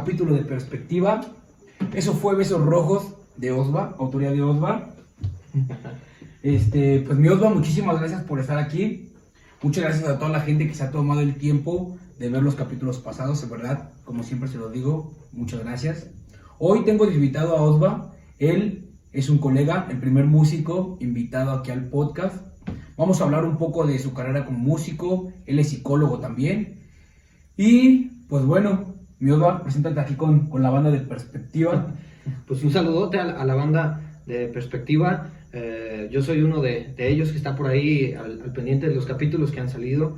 capítulo de Perspectiva. Eso fue Besos Rojos de Osva, autoría de Osva. Este, pues mi Osva, muchísimas gracias por estar aquí. Muchas gracias a toda la gente que se ha tomado el tiempo de ver los capítulos pasados, de verdad, como siempre se lo digo, muchas gracias. Hoy tengo invitado a Osva, él es un colega, el primer músico invitado aquí al podcast. Vamos a hablar un poco de su carrera como músico, él es psicólogo también. Y pues bueno, mi Osva, preséntate aquí con, con la banda de Perspectiva. Pues un saludote a, a la banda de Perspectiva. Eh, yo soy uno de, de ellos que está por ahí al, al pendiente de los capítulos que han salido,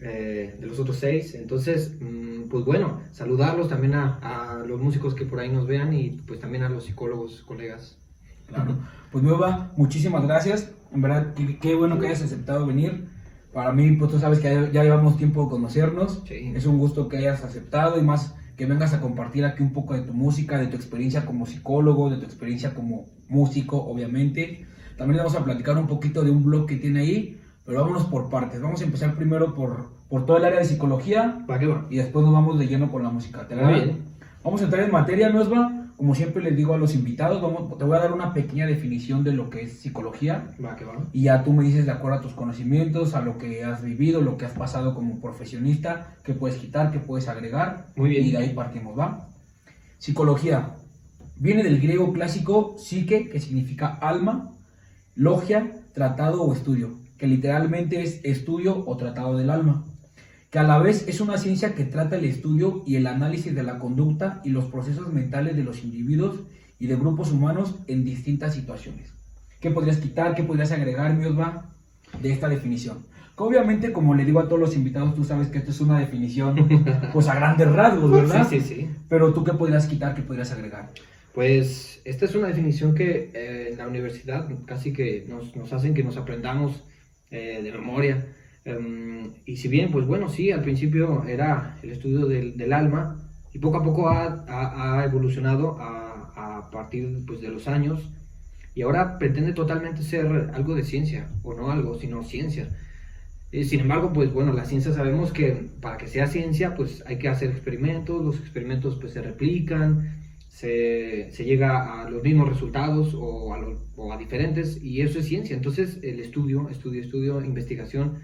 eh, de los otros seis. Entonces, mm, pues bueno, saludarlos también a, a los músicos que por ahí nos vean y pues también a los psicólogos, colegas. Claro. Pues Nueva, muchísimas gracias. En verdad, qué, qué bueno que hayas aceptado venir. Para mí, pues tú sabes que ya, ya llevamos tiempo de conocernos. Sí. Es un gusto que hayas aceptado y más que vengas a compartir aquí un poco de tu música, de tu experiencia como psicólogo, de tu experiencia como músico, obviamente. También vamos a platicar un poquito de un blog que tiene ahí, pero vámonos por partes. Vamos a empezar primero por, por todo el área de psicología ¿Va que va? y después nos vamos de lleno con la música. ¿Te. Vamos a entrar en materia, Nosva. Como siempre les digo a los invitados, vamos, te voy a dar una pequeña definición de lo que es psicología Va que va. y ya tú me dices de acuerdo a tus conocimientos, a lo que has vivido, lo que has pasado como profesionista, qué puedes quitar, qué puedes agregar. Muy bien. Y de ahí partimos, ¿va? Psicología. Viene del griego clásico psique, que significa alma, logia, tratado o estudio, que literalmente es estudio o tratado del alma, que a la vez es una ciencia que trata el estudio y el análisis de la conducta y los procesos mentales de los individuos y de grupos humanos en distintas situaciones. ¿Qué podrías quitar? ¿Qué podrías agregar, Miosva, de esta definición? Que obviamente, como le digo a todos los invitados, tú sabes que esto es una definición, pues a grandes rasgos, ¿verdad? Sí, sí, sí. Pero tú qué podrías quitar, qué podrías agregar. Pues esta es una definición que eh, en la universidad casi que nos, nos hacen que nos aprendamos eh, de memoria. Em, y si bien, pues bueno, sí, al principio era el estudio del, del alma y poco a poco ha, ha- ha evolucionado a, a partir pues, de los años y ahora pretende totalmente ser algo de ciencia, o no algo, sino ciencia. Eh, sin embargo, pues bueno, la ciencia sabemos que para que sea ciencia, pues hay que hacer experimentos, los experimentos pues se replican, se, se llega a los mismos resultados o a, lo- o a diferentes, y eso es ciencia. Entonces, el estudio, estudio, estudio, investigación,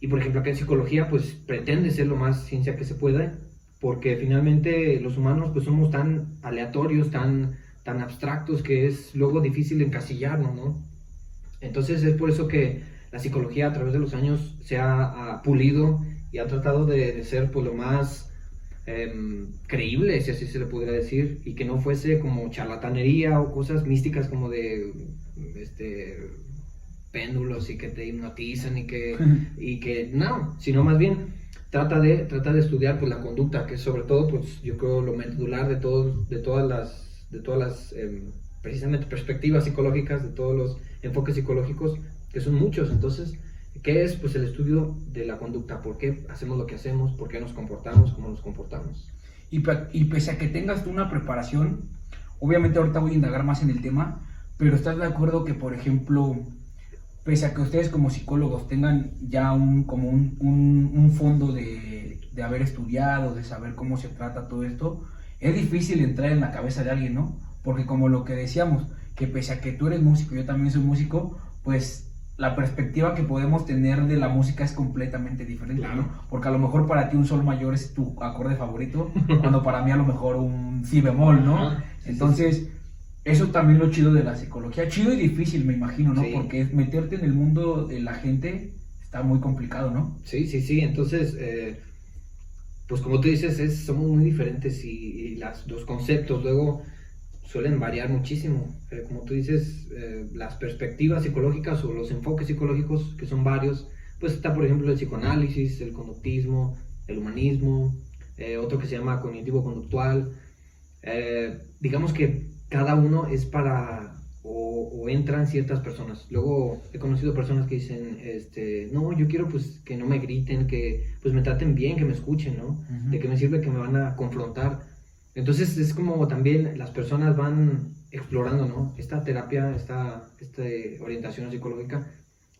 y por ejemplo, acá en psicología, pues pretende ser lo más ciencia que se pueda, porque finalmente los humanos pues somos tan aleatorios, tan, tan abstractos, que es luego difícil encasillarnos, ¿no? Entonces es por eso que la psicología a través de los años se ha, pulido y ha tratado de, de ser pues lo más em, creíble, si así se le pudiera decir, y que no fuese como charlatanería o cosas místicas como de este péndulos y que te hipnotizan y que, y que no, sino más bien trata de, trata de estudiar pues, la conducta, que es sobre todo, pues yo creo, lo medular de, todos, de todas las, de todas las em, precisamente perspectivas psicológicas, de todos los enfoques psicológicos, que son muchos. Entonces, ¿qué es? Pues el estudio de la conducta, por qué hacemos lo que hacemos, por qué nos comportamos, cómo nos comportamos. Y, y pese a que tengas tú una preparación, obviamente ahorita voy a indagar más en el tema, pero ¿estás de acuerdo que, por ejemplo, pese a que ustedes como psicólogos tengan ya un, como un, un- un fondo de, de haber estudiado, de saber cómo se trata todo esto, es difícil entrar en la cabeza de alguien, ¿no? Porque como lo que decíamos, que pese a que tú eres músico, yo también soy músico, pues la perspectiva que podemos tener de la música es completamente diferente, Claro. ¿no? Porque a lo mejor para ti un sol mayor es tu acorde favorito, cuando para mí a lo mejor un si bemol, ¿no? Entonces, eso también lo chido de la psicología. Chido y difícil, me imagino, ¿no? Sí. Porque es meterte en el mundo de la gente está muy complicado, ¿no? Sí, sí, sí. Entonces, eh, pues como tú dices, es, somos muy diferentes y, y las, los conceptos luego suelen variar muchísimo. Eh, como tú dices, eh, las perspectivas psicológicas o los enfoques psicológicos, que son varios, pues está por ejemplo el psicoanálisis, el conductismo, el humanismo, eh, otro que se llama cognitivo-conductual. Digamos que cada uno es para o, o entran ciertas personas. Luego he conocido personas que dicen, este, no, yo quiero pues que no me griten, que pues me traten bien, que me escuchen, ¿no? De que me sirve que me van a confrontar. Entonces es como también las personas van explorando, ¿no? Esta terapia, esta, esta orientación psicológica,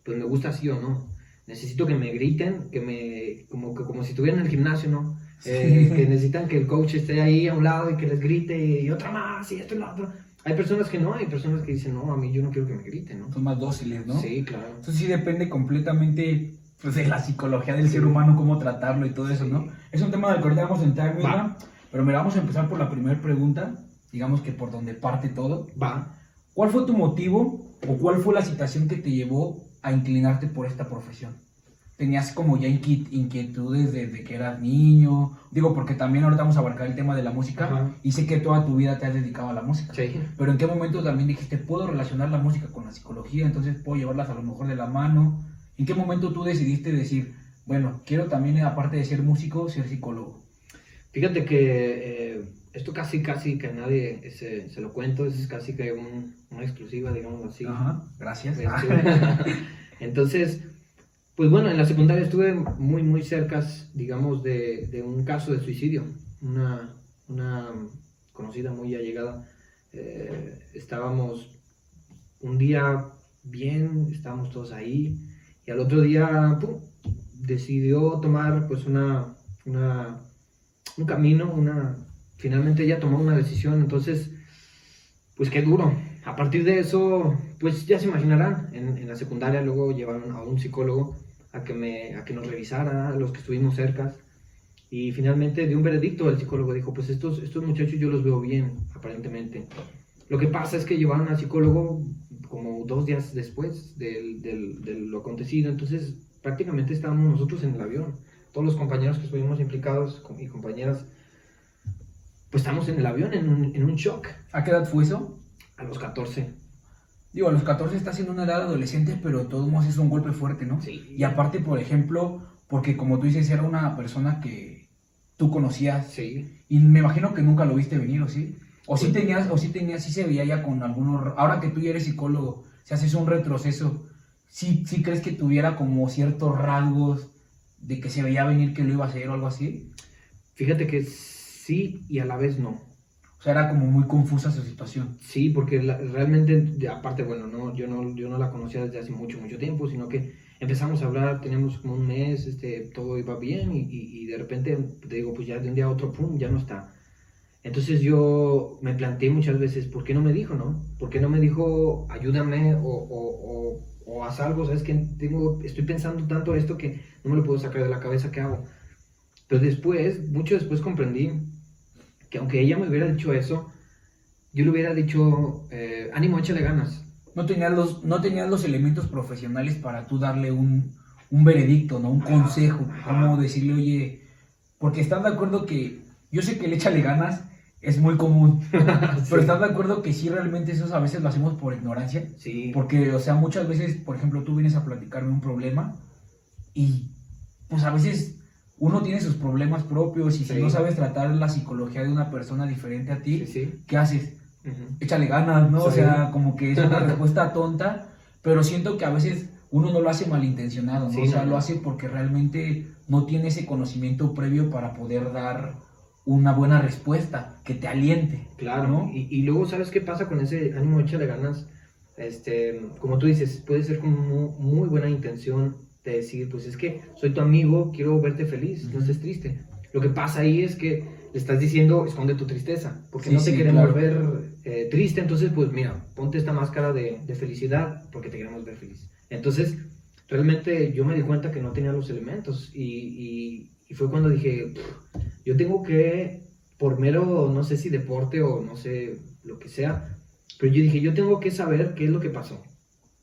pues me gusta sí o no. Necesito que me griten, que me, como, que, como si estuviera en el gimnasio, ¿no? Eh, Sí. que necesitan que el coach esté ahí a un lado y que les grite y otra más y esto y lo otro. Hay personas que no, hay personas que dicen, no, a mí yo no quiero que me griten, ¿no? Son más dóciles, ¿no? Sí, claro. Entonces sí depende completamente pues, de la psicología del ser humano, cómo tratarlo y todo eso, ¿no? Es un tema del que ahorita vamos a entrar, mira, Va. pero mira, vamos a empezar por la primera pregunta, digamos que por donde parte todo. Va. ¿Cuál fue tu motivo o cuál fue la situación que te llevó a inclinarte por esta profesión? ¿Tenías como ya inquiet- inquietudes desde que eras niño? Digo, porque también ahorita vamos a abarcar el tema de la música Ajá. y sé que toda tu vida te has dedicado a la música. Sí. Pero ¿en qué momento también dijiste, puedo relacionar la música con la psicología, entonces puedo llevarlas a lo mejor de la mano? ¿En qué momento tú decidiste decir, bueno, quiero también, aparte de ser músico, ser psicólogo? Fíjate que eh, esto casi, casi que a nadie se, se lo cuento, es casi que un- una exclusiva, digamos así. Ajá, gracias. Este, Entonces, pues bueno, en la secundaria estuve muy, muy cerca, digamos, de, un caso de suicidio. Una, una conocida muy allegada. eh, estábamos un día bien, estábamos todos ahí, y al otro día, pum, decidió tomar pues una, una, un camino, una, finalmente ella tomó una decisión, entonces, pues qué duro. A partir de eso, pues ya se imaginarán, en la secundaria luego llevaron a un psicólogo a que, me, a que nos revisara, los que estuvimos cerca, y finalmente dio un veredicto, el psicólogo dijo, pues estos, estos muchachos yo los veo bien, aparentemente. Lo que pasa es que llevaron al psicólogo como dos días después del- de lo acontecido, entonces prácticamente estábamos nosotros en el avión. Todos los compañeros que estuvimos implicados y compañeras, pues estamos en el avión en un, en un shock ¿A qué edad fue eso? a los 14. Digo, a los 14 estás en una edad adolescente, pero de todos modos es un golpe fuerte, ¿no? Sí. Y aparte, por ejemplo, porque como tú dices, era una persona que tú conocías Sí. y me imagino que nunca lo viste venir, ¿o sí? O sí tenías, o sí tenías, sí se veía ya con algunos, ahora que tú ya eres psicólogo, si haces un retroceso, sí, sí crees que tuviera como ciertos rasgos de que se veía venir que lo iba a hacer o algo así. Fíjate que sí y a la vez no. O sea, era como muy confusa su situación. Sí, porque la- realmente, aparte, bueno, no, yo, no, yo no la conocía desde hace mucho, mucho tiempo, sino que empezamos a hablar, teníamos como un mes, este, todo iba bien y, y- y de repente, te digo, pues ya de un día a otro, pum, ya no está. Entonces yo me planteé muchas veces, ¿por qué no me dijo, no? ¿Por qué no me dijo, ayúdame o, o, o, o haz algo? ¿Sabes que Tengo, estoy pensando tanto esto que no me lo puedo sacar de la cabeza, ¿qué hago? Pero después, mucho después comprendí que aunque ella me hubiera dicho eso, yo le hubiera dicho, eh, ánimo, échale ganas. No tenías los, no tenías los elementos profesionales para tú darle un, un veredicto, ¿no? Un consejo, Ajá. como decirle, oye, porque estás de acuerdo que, yo sé que el échale ganas es muy común, pero estás de acuerdo que sí realmente eso a veces lo hacemos por ignorancia. Sí, Porque, o sea, muchas veces, por ejemplo, tú vienes a platicarme un problema y, pues a veces uno tiene sus problemas propios y si no sabes tratar la psicología de una persona diferente a ti, sí, sí. ¿qué haces? Ujú. Échale ganas, ¿no? O sea, como que es una respuesta tonta, pero siento que a veces uno no lo hace malintencionado, ¿no? O sea, no. lo hace porque realmente no tiene ese conocimiento previo para poder dar una buena respuesta que te aliente. Claro, ¿no? y, y luego, ¿sabes qué pasa con ese ánimo, échale ganas? Este, como tú dices, puede ser con mu- muy, buena intención de decir, pues es que soy tu amigo, quiero verte feliz, no Ujú. estés triste. Lo que pasa ahí es que le estás diciendo, esconde tu tristeza, porque Sí, no te sí, queremos claro. ver eh, triste, entonces pues mira, ponte esta máscara de, de felicidad porque te queremos ver feliz. Entonces, realmente yo me di cuenta que no tenía los elementos y, y- y fue cuando dije, "Pff, yo tengo que, por mero, no sé si deporte o no sé lo que sea, pero yo dije, yo tengo que saber qué es lo que pasó.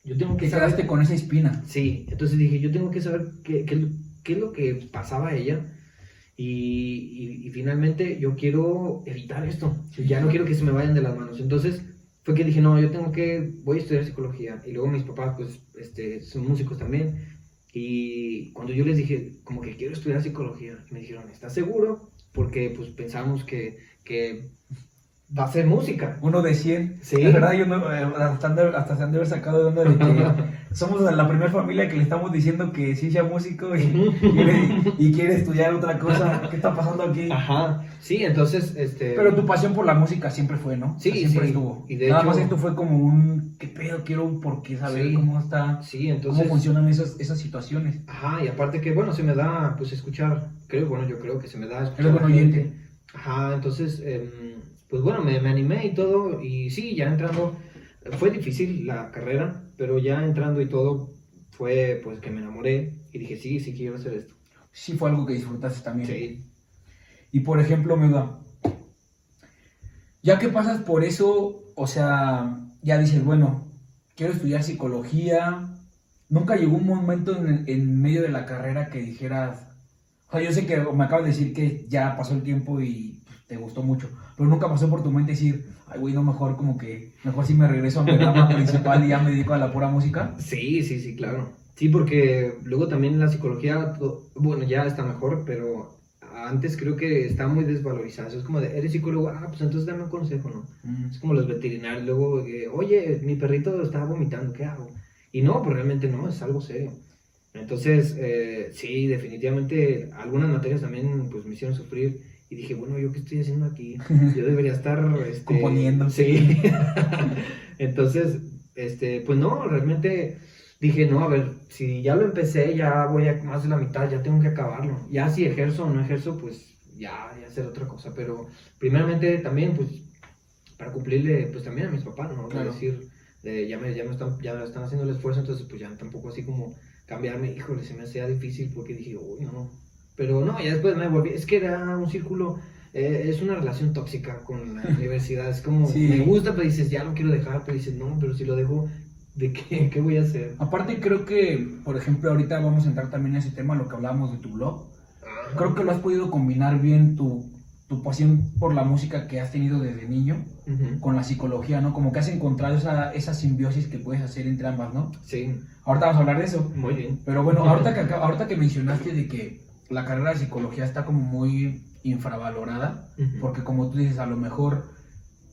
Yo tengo que saber... quedaste con esa espina. Sí, entonces dije, yo tengo que saber qué, qué- qué es lo que pasaba a ella y, y- y finalmente yo quiero evitar esto, ya no quiero que se me vayan de las manos. Entonces fue que dije, no, yo tengo que, voy a estudiar psicología y luego mis papás pues este, son músicos también y cuando yo les dije, como que quiero estudiar psicología, me dijeron, ¿estás seguro? Porque pues pensamos que, que va a ser música. Uno de 100. Sí. Es verdad, yo no, eh, hasta, hasta se han de haber sacado de onda de que somos la primera familia que le estamos diciendo que sí sea músico y quiere, y quiere estudiar otra cosa. ¿Qué está pasando aquí? Ajá, sí, entonces, este... Pero tu pasión por la música siempre fue, ¿no? Sí, siempre sí. estuvo. Y de Nada hecho- más esto fue como un, ¿qué pedo? Quiero un por qué saber Sí. cómo está, Sí, entonces... cómo funcionan esas, esas situaciones. Ajá, y aparte que, bueno, se me da, pues, escuchar, creo, bueno, yo creo que se me da escuchar Eres buen oyente. Ajá, entonces, em, pues, bueno, me, me animé y todo, y sí, ya entrando, fue difícil la carrera, pero ya entrando y todo, fue, pues, que me enamoré, y dije, sí, sí quiero hacer esto. Sí fue algo que disfrutaste también. Sí. Y por ejemplo, Mega, ya que pasas por eso, o sea, ya dices, bueno, quiero estudiar psicología. Nunca llegó un momento en, en medio de la carrera que dijeras, o sea, yo sé que me acabas de decir que ya pasó el tiempo y te gustó mucho, pero nunca pasó por tu mente decir, ay, güey, no, mejor como que, mejor si me regreso a mi rama principal y ya me dedico a la pura música. Sí, sí, sí, claro. Sí, porque luego también la psicología, bueno, ya está mejor, pero antes creo que está muy desvalorizada. Es como de, eres psicólogo, ah, pues entonces dame un consejo, ¿no? Mm. Es como los veterinarios, luego, eh, oye, mi perrito está vomitando, ¿qué hago? Y no, pues realmente no, es algo serio. Entonces, eh, sí, definitivamente algunas materias también pues me hicieron sufrir y dije, bueno, ¿yo qué estoy haciendo aquí? Yo debería estar... este, Componiendo. Sí. Entonces, este, pues no, realmente dije, no, a ver, si ya lo empecé, ya voy a más de la mitad, ya tengo que acabarlo. Ya si ejerzo o no ejerzo, pues ya, ya hacer otra cosa. Pero primeramente también, pues, para cumplirle, pues también a mis papás, ¿no? Claro. decir, de, ya, me, ya, me están, ya están haciendo el esfuerzo, entonces pues ya tampoco así como cambiarme, híjole, se me hacía difícil porque dije, uy, no. Pero no, ya después me volví, es que era un círculo, eh, es una relación tóxica con la universidad, es como, Sí. me gusta, pero dices, ya lo quiero dejar, pero dices, no, pero si lo dejo, ¿de qué, qué voy a hacer? Aparte creo que, por ejemplo, ahorita vamos a entrar también en ese tema, lo que hablábamos de tu blog. Creo que lo has podido combinar bien tu, tu pasión por la música que has tenido desde niño Ujú. con la psicología, ¿no? Como que has encontrado esa, esa simbiosis que puedes hacer entre ambas, ¿no? Sí, Ahorita vamos a hablar de eso. muy bien. Pero bueno, ahorita que, ahorita que mencionaste de que la carrera de psicología está como muy infravalorada, porque como tú dices, a lo mejor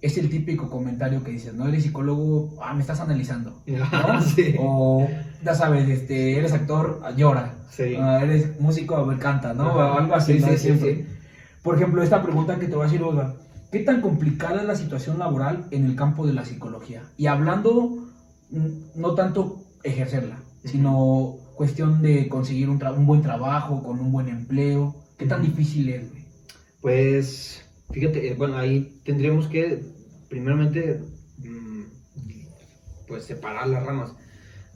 es el típico comentario que dices, no eres psicólogo, ah, me estás analizando. Sí. O, ya sabes, este, eres actor, ah, llora. Sí. Ah, eres músico, a ver, canta, ¿no? O algo así. Por ejemplo, esta pregunta que te voy a decir, Olga, ¿qué tan complicada es la situación laboral en el campo de la psicología? Y hablando, mm, no tanto ejercerla, sino cuestión de conseguir un, tra- un buen trabajo, con un buen empleo. ¿Qué tan difícil es, güey? Pues, fíjate, eh, bueno, ahí tendríamos que, primeramente, mm, pues separar las ramas.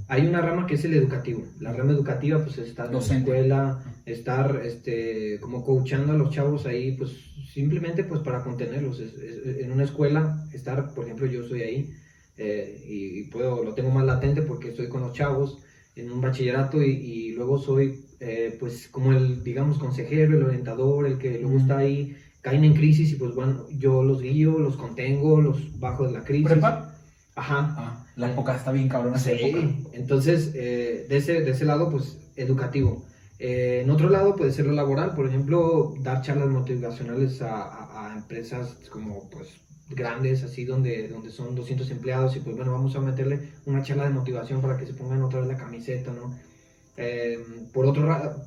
Hay una rama que es el educativo. La rama educativa, pues, es estar en la escuela, estar, este, como coachando a los chavos ahí, pues, simplemente, pues, para contenerlos. Es- es- en una escuela, estar, por ejemplo, yo estoy ahí, eh, y, y puedo, lo tengo más latente porque estoy con los chavos en un bachillerato y, y luego soy, eh, pues, como el, digamos, consejero, el orientador, el que luego está ahí, caen en crisis y pues bueno, yo los guío, los contengo, los bajo de la crisis. ¿Prepa? Ajá. Ah, la época está bien cabrona esa Sí, época. entonces, eh, de, ese, de ese lado, pues, educativo. Eh, en otro lado puede ser lo laboral, por ejemplo, dar charlas motivacionales a, a- a empresas como, pues, grandes, así, donde, donde son 200 empleados y, pues, bueno, vamos a meterle una charla de motivación para que se pongan otra vez la camiseta, ¿no? Eh, por otro,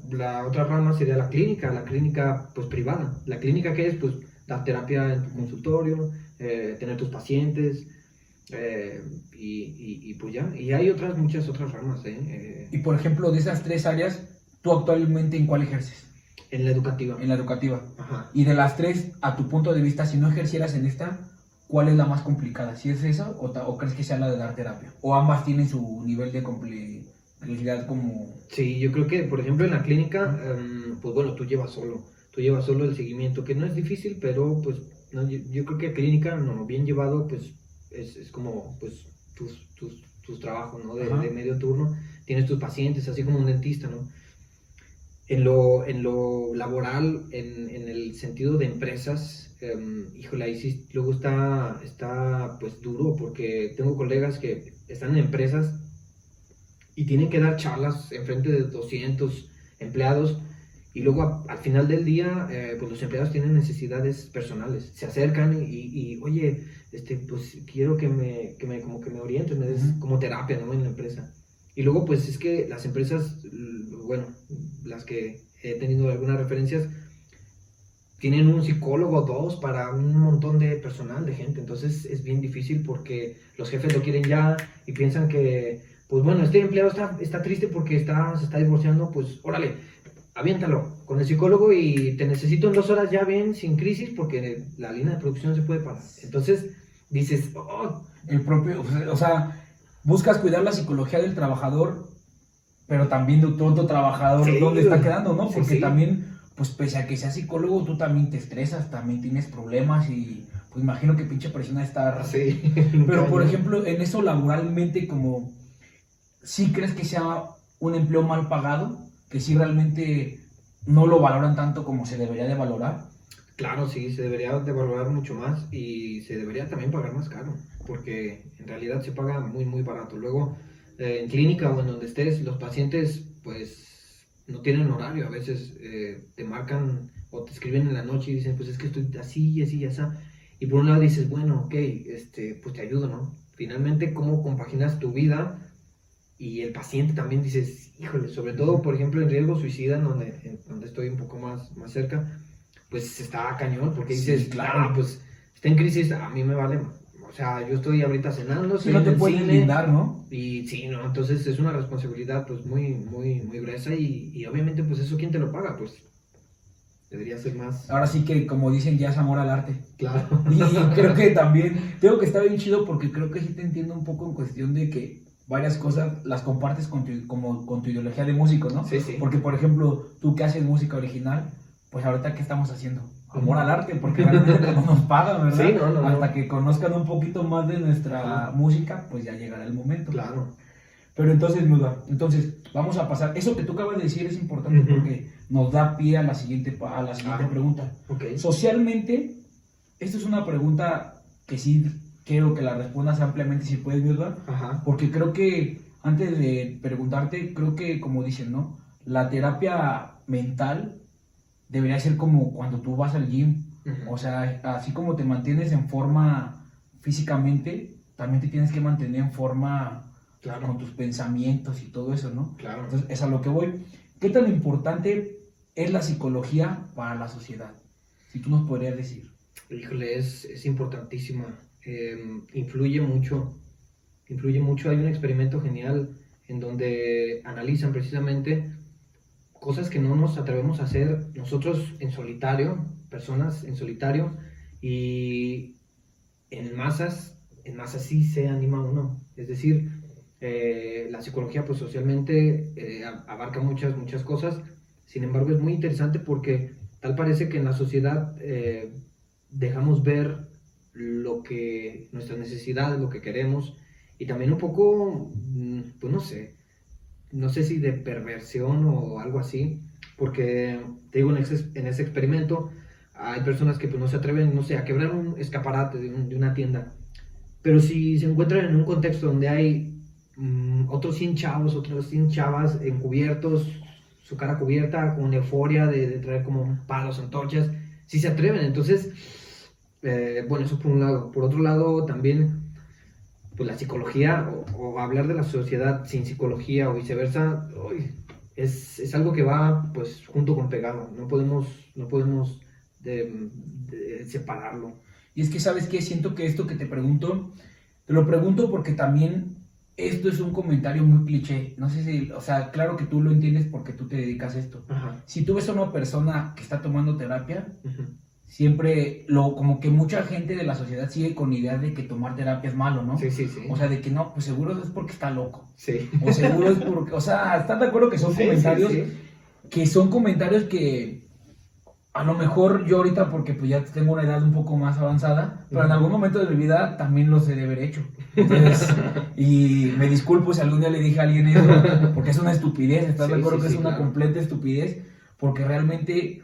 la otra rama sería la clínica, la clínica, pues, privada. La clínica que es, pues, dar terapia en tu consultorio, eh, tener tus pacientes, eh, y, y- y pues ya, y hay otras, muchas otras ramas, ¿eh? Eh, Y por ejemplo, de esas tres áreas, ¿tú actualmente en cuál ejerces? en la educativa. En la educativa. Ajá. Y de las tres, a tu punto de vista, si no ejercieras en esta, ¿cuál es la más complicada? ¿Si es esa o, o crees que sea la de dar terapia? ¿O ambas tienen su nivel de complejidad como... Sí, yo creo que, por ejemplo, en la clínica, em, pues bueno, tú llevas solo, tú llevas solo el seguimiento, que no es difícil, pero pues no, yo, yo creo que clínica, no, bien llevado, pues es, es como, pues, tus, tus, tus trabajos, ¿no? De, de medio turno, tienes tus pacientes, así como un dentista, ¿no? En lo, en lo laboral, en, en el sentido de empresas, em, híjole, ahí sí luego está, está pues duro porque tengo colegas que están en empresas y tienen que dar charlas en frente de 200 empleados Y luego a- al final del día, eh, pues los empleados tienen necesidades personales. Se acercan y, y, oye, este, pues quiero que me, que me, como que me orientes, me des como terapia, ¿no? En la empresa. Y luego, pues es que las empresas, bueno, las que he tenido algunas referencias, tienen un psicólogo o dos para un montón de personal, de gente. Entonces es bien difícil porque los jefes lo quieren ya y piensan que, pues bueno, este empleado está, está triste porque está, se está divorciando, pues órale, aviéntalo con el psicólogo y te necesito en dos horas ya bien, sin crisis, porque la línea de producción se puede parar. Entonces dices, oh, El propio, o sea, buscas cuidar la psicología del trabajador, pero también de tu otro trabajador, Sí, dónde está quedando, ¿no? Sí, Porque sí. también, pues pese a que seas psicólogo, tú también te estresas, también tienes problemas y pues imagino que pinche persona está... así. Pero por ejemplo, en eso laboralmente, como, ¿sí crees que sea un empleo mal pagado? Que sí realmente no lo valoran tanto como se debería de valorar. Claro, sí, se debería de valorar mucho más y se debería también pagar más caro, porque en realidad se paga muy, muy barato. Luego, eh, en clínica o en donde estés, los pacientes pues no tienen horario, a veces eh, te marcan o te escriben en la noche y dicen, pues es que estoy así y así y así. Y por un lado dices, bueno, ok, este, pues te ayudo, ¿no? Finalmente, ¿cómo compaginas tu vida? Y el paciente también dices, híjole, sobre todo, por ejemplo, en riesgo suicida, donde, en donde estoy un poco más, más cerca, pues está cañón, porque Sí, dices, claro. claro, pues está en crisis, a mí me vale, o sea, yo estoy ahorita cenando, estoy no te cine, blindar, ¿no? y sí, no, entonces es una responsabilidad pues muy, muy, muy gruesa y, y obviamente pues eso, ¿quién te lo paga? Pues debería ser más... Ahora sí que, como dicen, ya es amor al arte. Claro. Y creo que también, tengo que estar bien chido porque creo que sí te entiendo un poco en cuestión de que varias cosas las compartes con tu, como, con tu ideología de músico, ¿no? Sí, sí. Porque, por ejemplo, tú que haces música original, pues ahorita, ¿qué estamos haciendo? Amor al arte, porque realmente como nos pagan, ¿verdad? Sí, no, no, no. Hasta que conozcan un poquito más de nuestra Ajá. música, pues ya llegará el momento. Claro. Pero entonces, Nuda, entonces vamos a pasar. Eso que tú acabas de decir es importante Ujú. porque nos da pie a la siguiente, a la siguiente Ah. pregunta. Ok. Socialmente, esta es una pregunta que sí quiero que la respondas ampliamente si puedes, ¿verdad? Ajá. Porque creo que antes de preguntarte, creo que como dicen, ¿no? La terapia mental debería ser como cuando tú vas al gym. O sea, así como te mantienes en forma físicamente, también te tienes que mantener en forma con Claro. tus pensamientos y todo eso, ¿no? Claro. Entonces, es a lo que voy. ¿Qué tan importante es la psicología para la sociedad? Si tú nos podrías decir. Híjole, es, es importantísima. Eh, influye mucho. Influye mucho. Hay un experimento genial en donde analizan precisamente cosas que no nos atrevemos a hacer nosotros en solitario, personas en solitario, y en masas, en masas sí se anima uno. Es decir, eh, la psicología pues socialmente eh, abarca muchas, muchas cosas. Sin embargo, es muy interesante porque tal parece que en la sociedad eh, dejamos ver lo que nuestras necesidades, lo que queremos y también un poco, mm, pues no sé, no sé si de perversión o algo así, porque te digo, en ese, en ese experimento hay personas que pues no se atreven, no sé, a quebrar un escaparate de, un- de una tienda, pero si se encuentran en un contexto donde hay mm, otros 100 chavos, otros 100 chavas encubiertos, su cara cubierta, con euforia de, de traer como palos, antorchas, si se atreven. Entonces, eh, bueno, eso por un lado. Por otro lado, también, pues la psicología, o, o hablar de la sociedad sin psicología o viceversa, uy, es, es algo que va pues junto con pegado. No podemos, no podemos de- de separarlo. Y es que, ¿sabes qué? Siento que esto que te pregunto, te lo pregunto porque también esto es un comentario muy cliché. No sé si, o sea, claro que tú lo entiendes porque tú te dedicas a esto. Ajá. Si tú ves a una persona que está tomando terapia. Siempre lo como que mucha gente de la sociedad sigue con idea de que tomar terapia es malo, ¿no? Sí, sí, sí. O sea, de que no, pues seguro es porque está loco. sí. O seguro es porque, o sea, ¿estás de acuerdo que son Sí, comentarios sí, sí. que son comentarios que a lo mejor yo ahorita porque pues ya tengo una edad un poco más avanzada, pero en algún momento de mi vida también los he de haber hecho. Entonces, y me disculpo si algún día le dije a alguien eso, porque es una estupidez, ¿estás de acuerdo que es una claro. completa estupidez? Porque realmente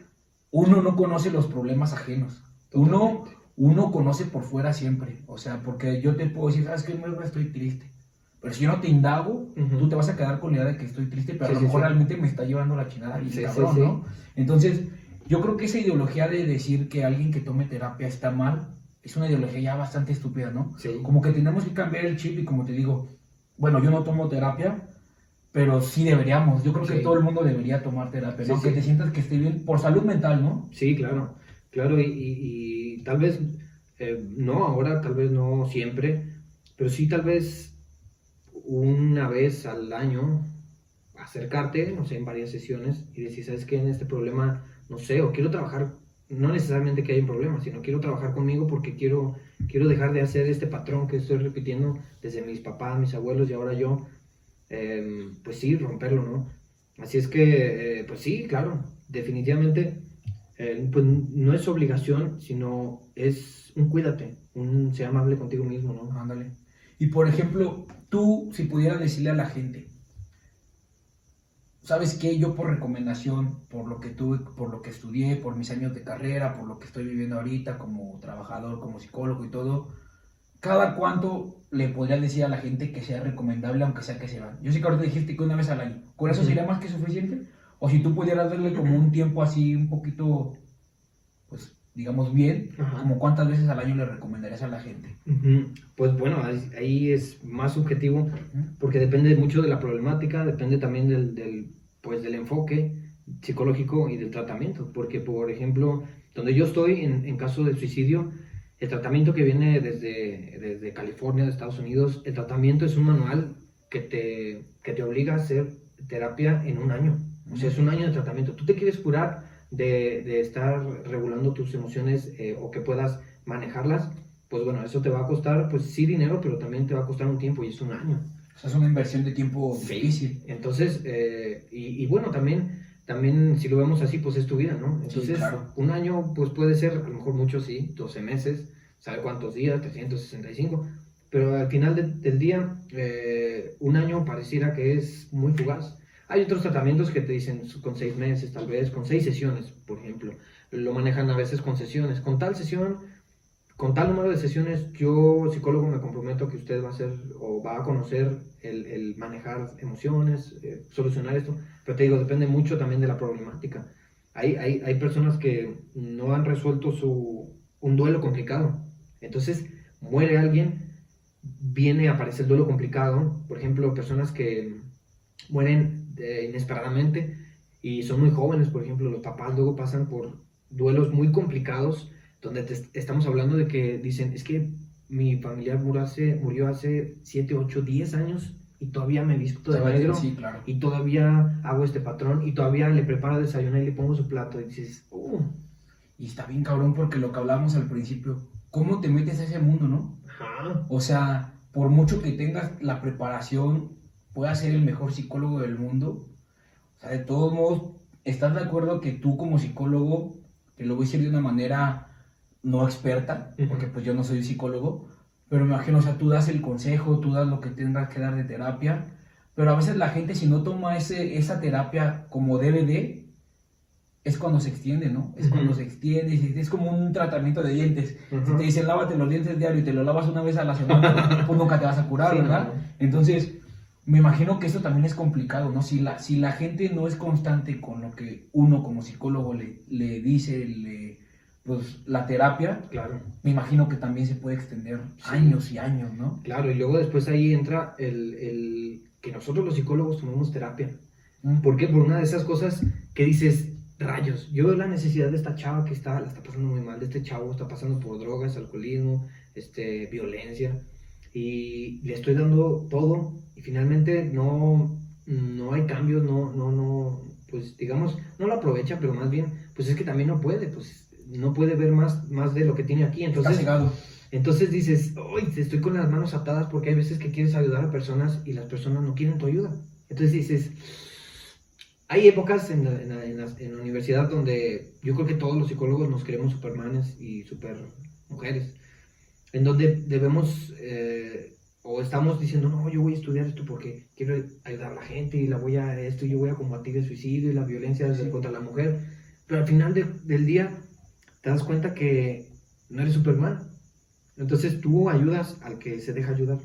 uno no conoce los problemas ajenos. Uno, uno conoce por fuera siempre. O sea, porque yo te puedo decir, ¿sabes qué? Merva, Estoy triste. Pero si yo no te indago, tú te vas a quedar con la idea de que estoy triste, pero Sí, a lo sí, mejor sí. realmente me está llevando la chingada sí, cabrón. ¿no? Entonces, yo creo que esa ideología de decir que alguien que tome terapia está mal, es una ideología ya bastante estúpida, ¿no? Sí. Como que tenemos que cambiar el chip y como te digo, bueno, yo no tomo terapia, pero sí deberíamos. Yo creo que todo el mundo debería tomar terapia, ¿no? Sí, Que sí. te sientas que esté bien por salud mental, ¿no? Sí, claro, claro, y, y- y tal vez, eh, no ahora, tal vez no siempre, pero sí tal vez una vez al año acercarte, no sé, en varias sesiones y decir, ¿sabes qué? En este problema, no sé, o quiero trabajar, no necesariamente que haya un problema, sino quiero trabajar conmigo porque quiero, quiero dejar de hacer este patrón que estoy repitiendo desde mis papás, mis abuelos y ahora yo, eh, pues sí, romperlo, ¿no? Así es que, eh, pues sí, claro, definitivamente, eh, pues no es obligación, sino es un cuídate, un sea amable contigo mismo, ¿no? Ándale. Y por ejemplo, tú, si pudieras decirle a la gente, ¿sabes qué? Yo por recomendación, por lo que tuve, por lo que estudié, por mis años de carrera, por lo que estoy viviendo ahorita como trabajador, como psicólogo y todo, ¿cada cuánto le podrías decir a la gente que sea recomendable, aunque sea que se van? Yo sé que ahorita dijiste que una vez al año. ¿Con eso sería más que suficiente? O si tú pudieras darle como un tiempo así, un poquito, pues, digamos bien, Ajá. como cuántas veces al año le recomendarías a la gente. Pues bueno, ahí, es más subjetivo porque depende mucho de la problemática, depende también del, del, pues, del enfoque psicológico y del tratamiento, porque por ejemplo, donde yo estoy en, en caso de suicidio, el tratamiento que viene desde, desde California, de Estados Unidos, el tratamiento es un manual que te, que te obliga a hacer terapia en un año. O sea, es un año de tratamiento. Tú te quieres curar de, de estar regulando tus emociones eh, o que puedas manejarlas, pues bueno, eso te va a costar, pues sí, dinero, pero también te va a costar un tiempo y es un año. O sea, es una inversión de tiempo Sí. difícil. Entonces, eh, y, y bueno, también, también si lo vemos así, pues es tu vida, ¿no? Entonces, claro. un año, pues puede ser, a lo mejor mucho, sí, 12 meses, ¿sabe cuántos días? 365. Pero al final de- del día, eh, un año pareciera que es muy fugaz. Hay otros tratamientos que te dicen con seis meses, tal vez, con seis sesiones, por ejemplo. Lo manejan a veces con sesiones. Con tal sesión, con tal número de sesiones, yo, psicólogo, me comprometo que usted va a hacer o va a conocer el, manejar emociones, eh, solucionar esto. Pero te digo, depende mucho también de la problemática. Hay, hay, hay personas que no han resuelto su, un duelo complicado. Entonces, muere alguien, viene a aparecer el duelo complicado. Por ejemplo, personas que mueren eh, inesperadamente y son muy jóvenes, por ejemplo, los papás luego pasan por duelos muy complicados, donde te- estamos hablando de que dicen, es que mi familiar murió hace, murió hace 7, 8, 10 años y todavía me visto de negro Sí, claro. y todavía hago este patrón y todavía le preparo desayunar y le pongo su plato y dices, uh, Y está bien cabrón porque lo que hablábamos al principio, ¿cómo te metes a ese mundo, no? ajá, O sea, por mucho que tengas la preparación, puedas ser el mejor psicólogo del mundo. O sea, de todos modos, ¿estás de acuerdo que tú como psicólogo, te lo voy a decir de una manera no experta, porque pues yo no soy psicólogo, pero me imagino, o sea, tú das el consejo, tú das lo que tengas que dar de terapia, pero a veces la gente si no toma ese, esa terapia como debe de, es cuando se extiende, ¿no? Es cuando se extiende, es como un tratamiento de dientes. Si Ujú. te dicen lávate los dientes diario y te lo lavas una vez a la semana, pues nunca te vas a curar, Sí, ¿verdad? no. Entonces, me imagino que esto también es complicado, ¿no? Si la, si la gente no es constante con lo que uno como psicólogo le, le dice, le, pues la terapia, claro. me imagino que también se puede extender Sí. años y años, ¿no? Claro, y luego después ahí entra el, el que nosotros los psicólogos tomamos terapia. Mm. ¿Por qué? Por una de esas cosas que dices, rayos, yo veo la necesidad de esta chava que está, la está pasando muy mal, de este chavo está pasando por drogas, alcoholismo, este, violencia, y le estoy dando todo, y finalmente no, no hay cambios, no, no, no, pues digamos, no lo aprovecha, pero más bien, pues es que también no puede, pues no puede ver más, más de lo que tiene aquí, entonces... Entonces dices, hoy estoy con las manos atadas porque hay veces que quieres ayudar a personas y las personas no quieren tu ayuda. Entonces dices, hay épocas en la, en la- en la- en la universidad donde yo creo que todos los psicólogos nos queremos supermanes y super mujeres, en donde debemos eh, o estamos diciendo, no, yo voy a estudiar esto porque quiero ayudar a la gente y la voy a esto, y yo voy a combatir el suicidio y la violencia Sí. contra la mujer, pero al final de- del día te das cuenta que no eres Superman. Entonces tú ayudas al que se deja ayudar.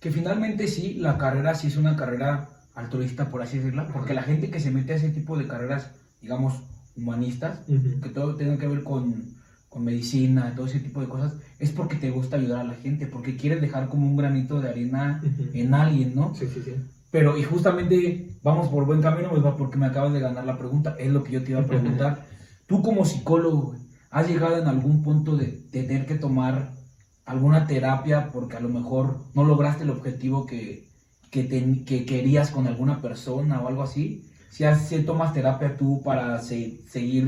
Que finalmente sí, la carrera sí es una carrera altruista, por así decirlo, porque la gente que se mete a ese tipo de carreras, digamos, humanistas, que todo tenga que ver con, con medicina, todo ese tipo de cosas, es porque te gusta ayudar a la gente, porque quieres dejar como un granito de arena Ujú. en alguien, ¿no? Sí, sí, sí. Pero, y justamente vamos por buen camino, ¿verdad? Porque me acabas de ganar la pregunta, es lo que yo te iba a preguntar. Tú como psicólogo, ¿has llegado en algún punto de tener que tomar alguna terapia porque a lo mejor no lograste el objetivo que, que, te- que querías con alguna persona o algo así? Si, has, si tomas terapia tú para se- seguir,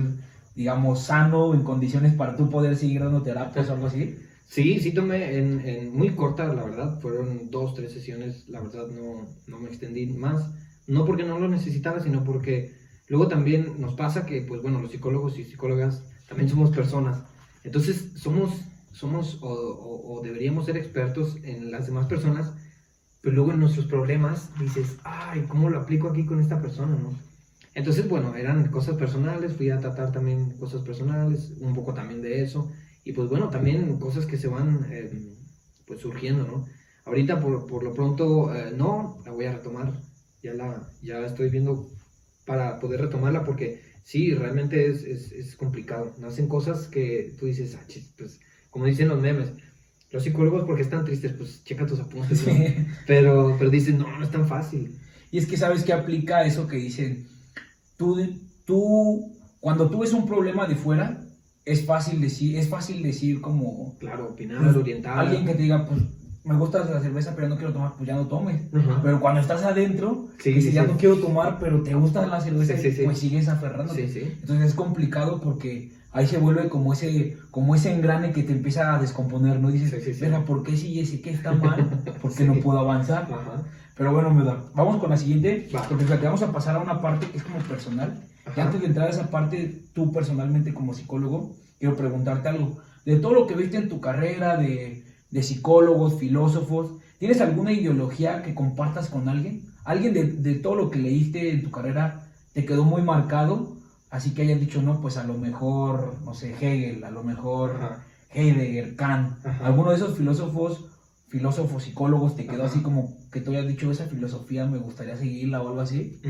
digamos, sano, en condiciones para tú poder seguir dando terapias o algo así. Sí, sí tomé en, en muy corta, la verdad, fueron dos, tres sesiones, la verdad no, no me extendí más, no porque no lo necesitaba, sino porque luego también nos pasa que, pues bueno, los psicólogos y psicólogas también somos personas, entonces somos, somos o, deberíamos ser expertos en las demás personas, pero luego en nuestros problemas dices, ay, ¿cómo lo aplico aquí con esta persona, no? Entonces, bueno, eran cosas personales, fui a tratar también cosas personales, un poco también de eso, y pues bueno, también cosas que se van eh, pues surgiendo, ¿no? Ahorita por, por lo pronto eh, no, la voy a retomar, ya la ya estoy viendo para poder retomarla porque sí, realmente es, es, es complicado. Nacen cosas que tú dices, ah, chis, pues como dicen los memes, los psicólogos porque están tristes, pues checa tus apuntes, ¿no? Pero, pero dicen, no, no es tan fácil. Y es que sabes que aplica eso que dicen, tú, tú, cuando tú ves un problema de fuera, es fácil decir, es fácil decir como Claro, opinar, pues, orientar. alguien que te diga, pues me gusta la cerveza, pero no quiero tomar, pues ya no tomes. Ajá. Pero cuando estás adentro, Sí, dices, sí, ya sí. no quiero tomar, pero te gusta la cerveza, Sí, sí, sí. pues sigues aferrándote. Sí, sí. Entonces es complicado porque ahí se vuelve como ese, como ese engrane que te empieza a descomponer, ¿no? Dices, Sí, sí, sí. "Venga, ¿por qué si ese que está mal? ¿Por qué Sí. no puedo avanzar? Ajá. Pero bueno, me da. Vamos con la siguiente, Va. porque fíjate, vamos a pasar a una parte que es como personal. Y antes de entrar a esa parte, tú personalmente como psicólogo, quiero preguntarte algo. De todo lo que viste en tu carrera, de, de psicólogos, filósofos, ¿tienes alguna ideología que compartas con alguien? ¿Alguien de, de todo lo que leíste en tu carrera te quedó muy marcado? Así que hayan dicho, no, pues a lo mejor, no sé, Hegel, a lo mejor Ajá. Heidegger, Kant, Ajá. alguno de esos filósofos, filósofos, psicólogos, te quedó Ajá. así como que tú hayas dicho esa filosofía, me gustaría seguirla o algo así.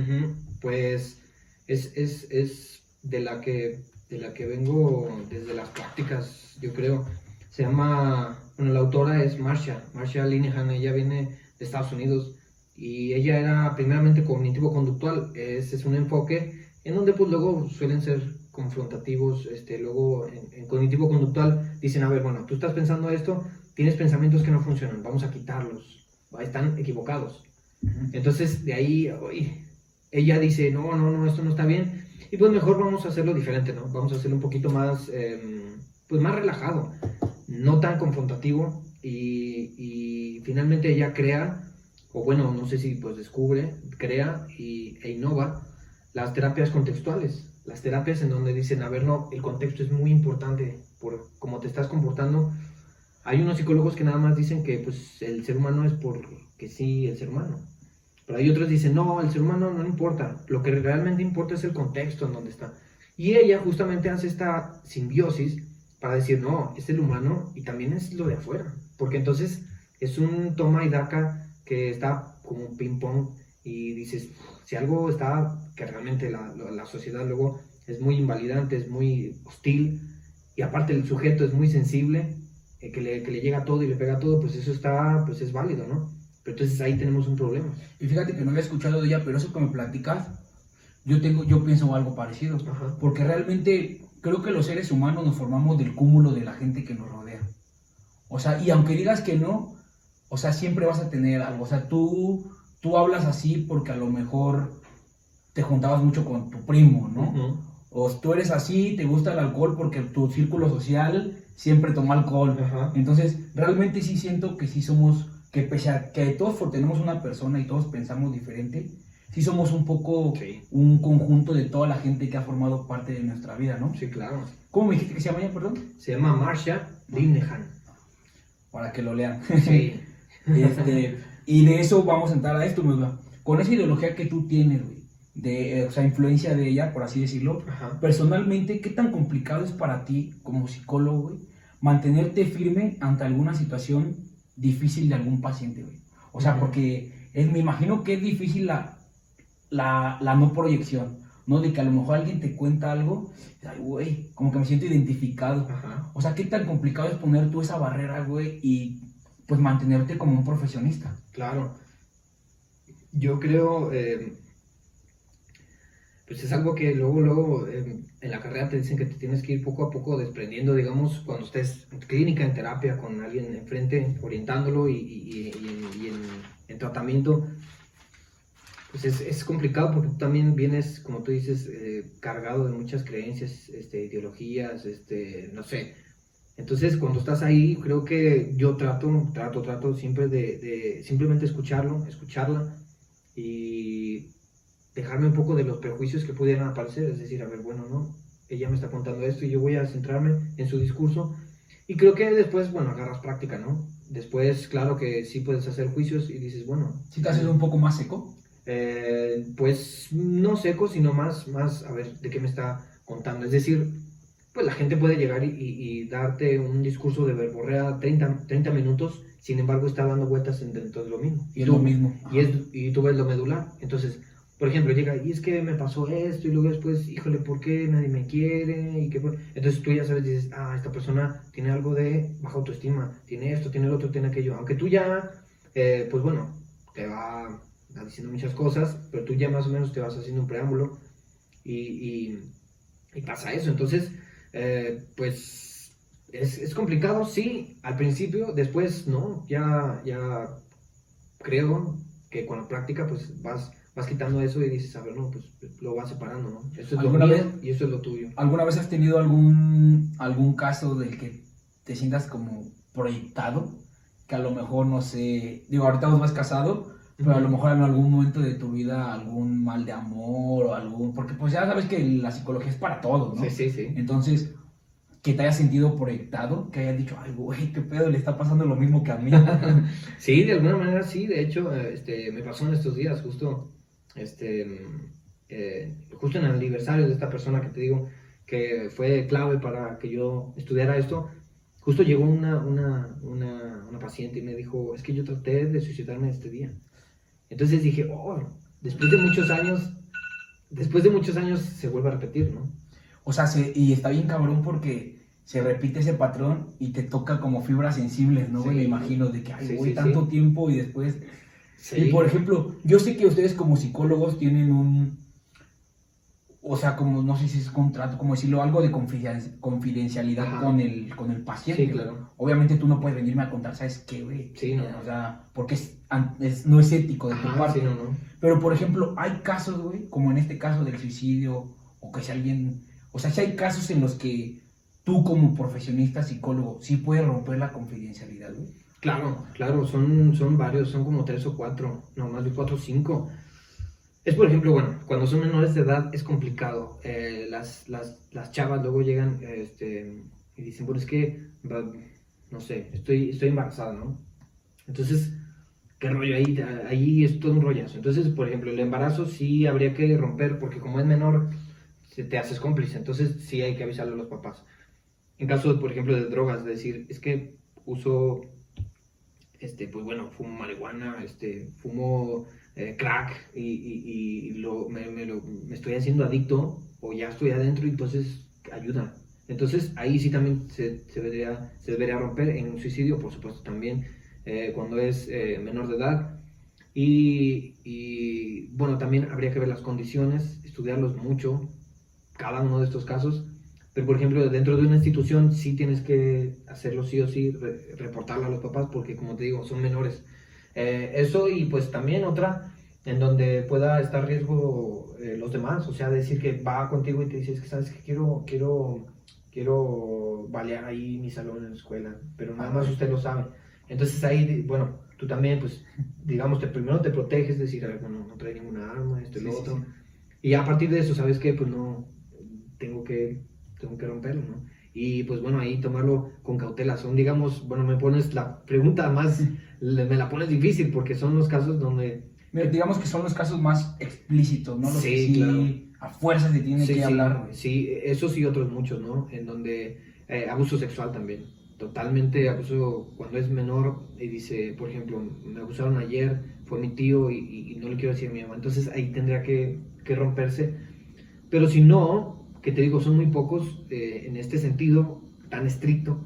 Pues es, es, es de la que de la que vengo desde las prácticas, yo creo. Se llama, bueno, la autora es Marcia, Marcia Linehan, ella viene de Estados Unidos y ella era primeramente cognitivo-conductual, es, es un enfoque en donde pues luego suelen ser confrontativos, este, luego en, en cognitivo-conductual dicen, a ver, bueno, tú estás pensando esto, tienes pensamientos que no funcionan, vamos a quitarlos, están equivocados. Entonces, de ahí, uy, ella dice, no, no, no, esto no está bien. Y pues mejor vamos a hacerlo diferente, ¿no? Vamos a hacerlo un poquito más, eh, pues más relajado, no tan confrontativo. Y, finalmente ella crea, o bueno, no sé si pues descubre, crea e innova las terapias contextuales. Las terapias en donde dicen, a ver, no, el contexto es muy importante por cómo te estás comportando. Hay unos psicólogos que nada más dicen que pues el ser humano es porque sí, el ser humano. Pero hay otros que dicen, no, el ser humano no importa, lo que realmente importa es el contexto en donde está. Y ella justamente hace esta simbiosis para decir, no, es el humano y también es lo de afuera. Porque entonces es un toma y daca que está como un ping-pong y dices, si algo está, que realmente la, la- la sociedad luego es muy invalidante, es muy hostil, y aparte el sujeto es muy sensible, eh, que, le, que le llega todo y le pega todo, pues eso está, pues es válido, ¿no? Pero entonces ahí tenemos un problema. Y fíjate que no había escuchado de ella, pero eso que me platicas, yo tengo, yo pienso algo parecido. Ajá. Porque realmente creo que los seres humanos nos formamos del cúmulo de la gente que nos rodea. O sea, y aunque digas que no, o sea, siempre vas a tener algo. O sea, tú, tú hablas así porque a lo mejor te juntabas mucho con tu primo, ¿no? Ujú. O tú eres así, te gusta el alcohol porque tu círculo social siempre toma alcohol. Entonces, realmente sí siento que sí somos, que pese a que todos tenemos una persona y todos pensamos diferente, sí somos un poco Sí. un conjunto de toda la gente que ha formado parte de nuestra vida, ¿no? Sí, claro. ¿Cómo me dijiste que se llama ella, perdón? Se llama Marcia Linehan. Para que lo lean. Sí. Este, y de eso vamos a entrar a esto, Muga. Con esa ideología que tú tienes, güey, de, eh, o sea, influencia de ella, por así decirlo, Ajá. personalmente, ¿qué tan complicado es para ti, como psicólogo, güey, mantenerte firme ante alguna situación difícil de algún paciente, güey? O sea, porque es, me imagino que es difícil la, la, la no proyección, ¿no? De que a lo mejor alguien te cuenta algo, y, ay, güey, como que me siento identificado. Ajá. O sea, qué tan complicado es poner tú esa barrera, güey, y pues mantenerte como un profesionista. Claro. Yo creo, eh, pues es algo que luego, luego eh, en la carrera te dicen que te tienes que ir poco a poco desprendiendo, digamos, cuando estés en clínica, en terapia, con alguien enfrente, orientándolo y, y- y- y en, y en- en tratamiento. Pues es, es complicado porque tú también vienes, como tú dices, eh, cargado de muchas creencias, este, ideologías, este, no sé, entonces, cuando estás ahí, creo que yo trato, trato, trato siempre de, de simplemente escucharlo, escucharla y dejarme un poco de los prejuicios que pudieran aparecer. Es decir, a ver, bueno, no, ella me está contando esto y yo voy a centrarme en su discurso. Y creo que después, bueno, agarras práctica, ¿no? Después, claro que sí puedes hacer juicios y dices, bueno, Si te haces un poco más seco, eh, pues no seco, sino más, más, a ver, de qué me está contando. Es decir, pues la gente puede llegar y, y- y darte un discurso de verborrea 30, 30 minutos, sin embargo está dando vueltas en- dentro de lo mismo. y es tú- lo mismo. Y, es, y tú ves lo medular. Entonces, por ejemplo, llega y es que me pasó esto y luego después, híjole, ¿por qué nadie me quiere? Y qué fue? Entonces tú ya sabes, dices, ah, esta persona tiene algo de baja autoestima, tiene esto, tiene lo otro, tiene aquello. Aunque tú ya, eh, pues bueno, te va diciendo muchas cosas, pero tú ya más o menos te vas haciendo un preámbulo y, y- y pasa eso. Entonces, eh, pues es, es complicado, sí, al principio, después no, ya, ya creo que con la práctica pues vas, vas quitando eso y dices, a ver, no, pues lo vas separando, ¿no? Esto es lo ¿Alguna mío vez? y esto es lo tuyo. ¿Alguna vez has tenido algún, algún caso del que te sientas como proyectado? Que a lo mejor, no sé, digo, ahorita vos vas casado, pero a lo mejor en algún momento de tu vida algún mal de amor o algún... Porque pues ya sabes que la psicología es para todos, ¿no? Sí, sí, sí. Entonces, que te hayas sentido proyectado, que hayas dicho, ay, güey, qué pedo, le está pasando lo mismo que a mí. Sí, de alguna manera sí, de hecho, este, me pasó en estos días, justo, este, eh, justo en el aniversario de esta persona que te digo que fue clave para que yo estudiara esto, justo llegó una, una, una, una paciente y me dijo, es que yo traté de suicidarme este día. Entonces dije, oh, después de muchos años, después de muchos años se vuelve a repetir, ¿no? O sea, se- y está bien cabrón porque se repite ese patrón y te toca como fibras sensibles, ¿no? Sí. Me imagino de que, ay, Sí, güey, sí, tanto tiempo y después... Sí. Y por ejemplo, yo sé que ustedes como psicólogos tienen un, o sea, como no sé si es contrato, como decirlo, algo de confiden- confidencialidad Ajá. con el, con el paciente. Sí, claro. Obviamente tú no puedes venirme a contar, ¿sabes qué, güey? Sí, no. O sea, porque es, no es ético de tu parte. sí, no, no. Pero por ejemplo, hay casos, güey, como en este caso del suicidio, o que si alguien, o sea, si hay casos en los que tú como profesionista psicólogo sí puedes romper la confidencialidad, güey. Claro, claro, son, son varios, son como tres o cuatro, no, más de cuatro o cinco. Es por ejemplo, bueno, cuando son menores de edad es complicado. Eh, las, las, las chavas luego llegan este, y dicen, bueno, es que, no sé, estoy, estoy embarazada, ¿no? Entonces, ¿qué rollo? Ahí, ahí es todo un rollazo. Entonces, por ejemplo, el embarazo sí habría que romper porque como es menor, se te haces cómplice. Entonces, sí hay que avisarle a los papás. En caso, por ejemplo, de drogas, de decir, es que uso este, pues bueno, fumo marihuana, este, fumo eh, crack y, y- y lo, me, me lo- me estoy haciendo adicto o ya estoy adentro entonces ayuda. Entonces ahí sí también se, se debería, se debería romper en un suicidio, por supuesto también eh, cuando es eh, menor de edad. Y, y, bueno, también habría que ver las condiciones, estudiarlos mucho, cada uno de estos casos. Pero, por ejemplo, dentro de una institución sí tienes que hacerlo sí o sí, re- reportarlo a los papás, porque como te digo, son menores. Eh, eso y pues también otra en donde pueda estar riesgo eh, los demás, o sea, decir que va contigo y te dice, es que sabes que quiero, quiero, quiero balear ahí mi salón en la escuela, pero nada más usted lo sabe. Entonces ahí, bueno, tú también, pues, digamos, te, primero te proteges, decir, a ver, bueno, no trae ninguna arma, esto y Sí, lo sí, otro. sí. Y a partir de eso, ¿sabes qué? Pues no, tengo que, tengo que romperlo, ¿no? Y pues bueno, ahí tomarlo con cautela. Son, digamos, bueno, me pones la pregunta más, le- me la pones difícil porque son los casos donde... Mira, digamos que son los casos más explícitos, ¿no? Los Sí, que sí claro. a fuerzas se tiene sí, que hablar, güey. sí, esos y otros muchos, ¿no? En donde eh, abuso sexual también. totalmente abuso cuando es menor y dice, por ejemplo, me abusaron ayer, fue mi tío y, y- y no le quiero decir a mi mamá. Entonces ahí tendría que, que romperse. Pero si no, que te digo, son muy pocos eh, en este sentido tan estricto.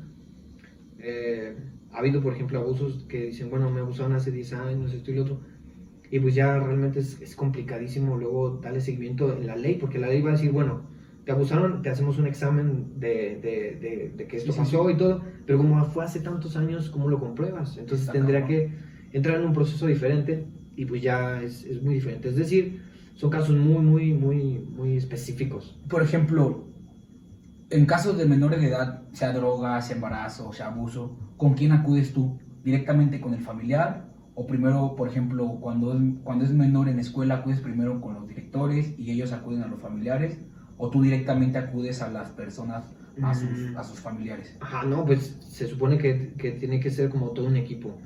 Eh, ha habido, por ejemplo, abusos que dicen, bueno, me abusaron hace 10 años, esto y lo otro. Y pues ya realmente es, es complicadísimo luego darle seguimiento en la ley, porque la ley va a decir, bueno, te abusaron, te hacemos un examen de, de, de, de que esto Sí, pasó sí. y todo, pero como fue hace tantos años, ¿cómo lo compruebas? Entonces Está tendría que entrar en un proceso diferente y pues ya es, es muy diferente. Es decir, son casos muy, muy, muy, muy específicos. Por ejemplo, en casos de menores de edad, sea droga, sea embarazo, sea abuso, ¿con quién acudes tú? ¿Directamente con el familiar? ¿O primero, por ejemplo, cuando es, cuando es menor en escuela, acudes primero con los directores y ellos acuden a los familiares? ¿O tú directamente acudes a las personas, a sus, Mm. a sus familiares? Ajá, no, pues se supone que, que tiene que ser como todo un equipo.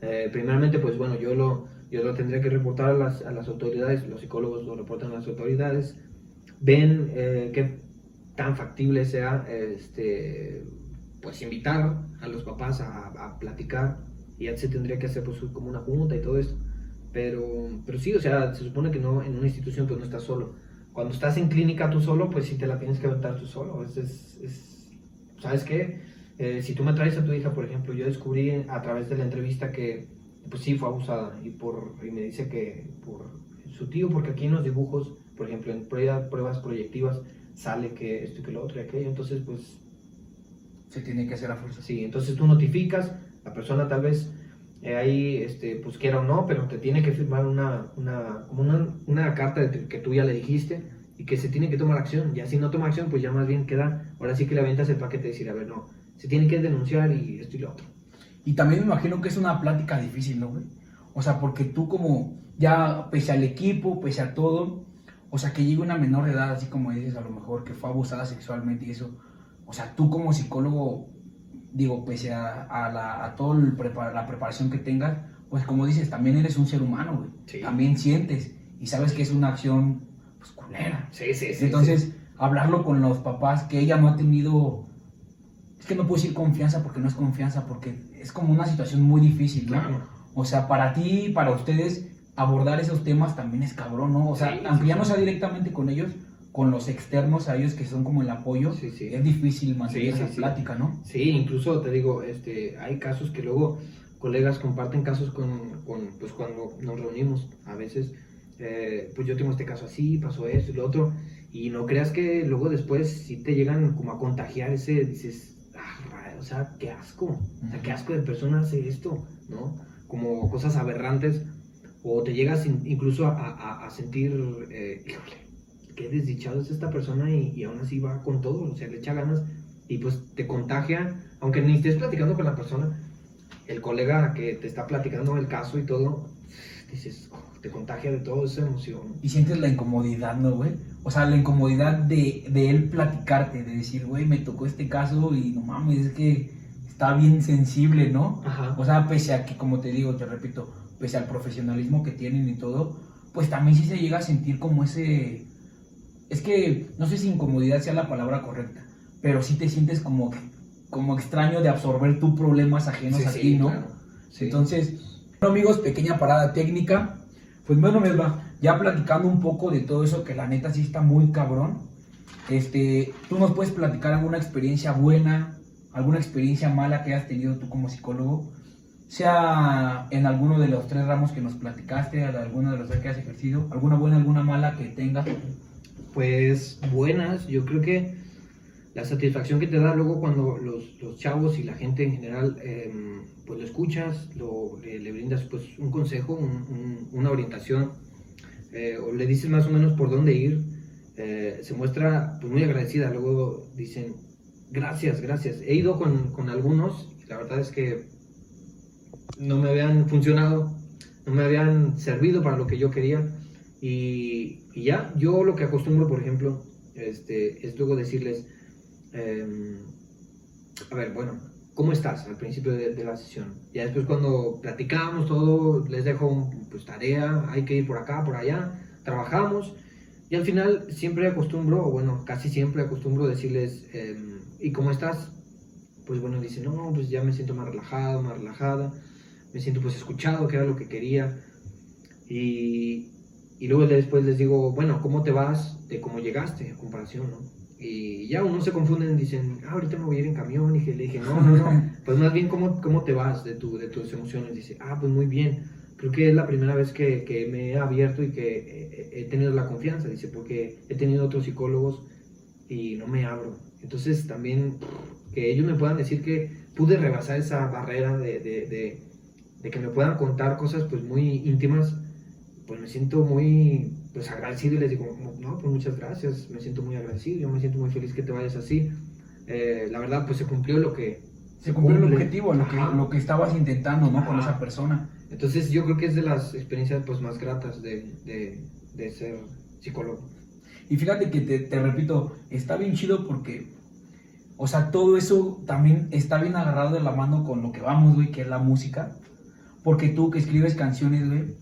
Eh, primeramente, pues bueno, yo lo, yo lo tendría que reportar a las, a las autoridades, los psicólogos lo reportan a las autoridades, ven eh, qué tan factible sea este, pues invitar a los papás a, platicar y ya se tendría que hacer pues como una junta y todo esto. Pero, pero sí, o sea, se supone que no, en una institución pues no estás solo. Cuando estás en clínica tú solo, pues sí te la tienes que aventar tú solo. Es, es, es- ¿Sabes qué? Eh, si tú me traes a tu hija, por ejemplo, yo descubrí a través de la entrevista que pues sí fue abusada y, por, y me dice que por su tío, porque aquí en los dibujos, por ejemplo, en pruebas proyectivas sale que esto y que lo otro y aquello, entonces pues Se tiene que hacer a fuerza. Sí, entonces tú notificas, la persona tal vez eh, ahí, este, pues quiera o no, pero te tiene que firmar una, una, una, una carta de que tú ya le dijiste y que se tiene que tomar acción. Ya si no toma acción, pues ya más bien queda, ahora sí que le aventas el paquete de decir, a ver, no, se tiene que denunciar y esto y lo otro. Y también me imagino que es una plática difícil, ¿no, güey? O sea, porque tú como ya, pese al equipo, pese a todo, o sea, que llegue una menor de edad, así como dices, a lo mejor que fue abusada sexualmente y eso, o sea, tú como psicólogo, digo, pese a, a, la, a toda la preparación que tengas, pues como dices, también eres un ser humano, güey. Sí. También sientes y sabes que es una acción, pues, culera. Sí, sí, Entonces, hablarlo con los papás, que ella no ha tenido, es que no puedo decir confianza porque no es confianza, porque es como una situación muy difícil, ¿no? Claro. O sea, para ti, para ustedes, abordar esos temas también es cabrón, ¿no? O sea, Sí, aunque sí, sí. directamente con ellos, con los externos a ellos que son como el apoyo, Sí, sí. es difícil mantener esa plática, ¿no? Sí, incluso te digo, este, hay casos que luego colegas comparten casos con, con, pues cuando nos reunimos a veces, eh, pues yo tengo este caso así, pasó esto y lo otro, y no creas que luego después si te llegan como a contagiar ese, dices, ah, o sea, qué asco, o sea, qué asco de persona hace esto, ¿no? Como cosas aberrantes, o te llegas in- incluso a, a- a sentir, eh, híjole, qué desdichado es esta persona y, y aún así va con todo, o sea, le echa ganas y pues te contagia, aunque ni estés platicando con la persona, el colega que te está platicando el caso y todo, dices, "Oh", te contagia de toda esa emoción. Y sientes la incomodidad, ¿no, güey? O sea, la incomodidad de, de él platicarte, de decir, güey, me tocó este caso y no mames, es que está bien sensible, ¿no? Ajá. O sea, pese a que, como te digo, te repito, pese al profesionalismo que tienen y todo, pues también sí se llega a sentir como ese... Es que no sé si incomodidad sea la palabra correcta, pero sí te sientes como, como extraño de absorber tus problemas ajenos Sí, a sí, ti, ¿no? claro. Sí. Entonces, bueno, amigos, pequeña parada técnica. Pues bueno, me va ya platicando un poco de todo eso que la neta sí está muy cabrón. Este, tú nos puedes platicar alguna experiencia buena, alguna experiencia mala que hayas tenido tú como psicólogo, sea en alguno de los tres ramos que nos platicaste, alguno de los que has ejercido, alguna buena, alguna mala que tengas. Pues buenas, yo creo que la satisfacción que te da luego cuando los, los chavos y la gente en general, em, pues lo escuchas, lo, le, le brindas pues un consejo, un- un- una orientación, eh, o le dices más o menos por dónde ir, eh, se muestra pues muy agradecida, luego dicen, gracias, gracias. He ido con, con algunos, la verdad es que no me habían funcionado, no me habían servido para lo que yo quería. Y, ya, yo lo que acostumbro, por ejemplo, este, es luego decirles, em, a ver, bueno, ¿cómo estás al principio de, la sesión? Ya después cuando platicamos todo, les dejo pues tarea, hay que ir por acá, por allá, trabajamos. Y al final siempre acostumbro, o bueno, casi siempre acostumbro decirles, em, ¿y cómo estás? pues bueno, dice, no, pues ya me siento más relajado, más relajada, me siento pues escuchado, que era lo que quería. Y, y luego después les digo, bueno, ¿cómo te vas de cómo llegaste a comparación, no? Y ya uno se confunden, dicen, ah, ahorita me voy a ir en camión. Y le dije, no, no, no, pues más bien, ¿cómo, cómo te vas de, tu, de tus emociones? Dice, ah, pues muy bien. Creo que es la primera vez que, que me he abierto y que he, he tenido la confianza, dice, porque he tenido otros psicólogos y no me abro. Entonces también que ellos me puedan decir que pude rebasar esa barrera de, de, de, de que me puedan contar cosas pues muy íntimas, pues me siento muy pues agradecido y les digo, no, pues muchas gracias, me siento muy agradecido, yo me siento muy feliz que te vayas así. Eh, la verdad pues se cumplió lo que... Se cumplió el cumple. objetivo, lo que, lo que estabas intentando, ¿no? Con Ajá. esa persona. Entonces yo creo que es de las experiencias pues más gratas de, de, de ser psicólogo. Y fíjate que te, te repito, está bien chido porque, o sea, todo eso también está bien agarrado de la mano con lo que vamos, güey, que es la música. Porque tú que escribes canciones, güey,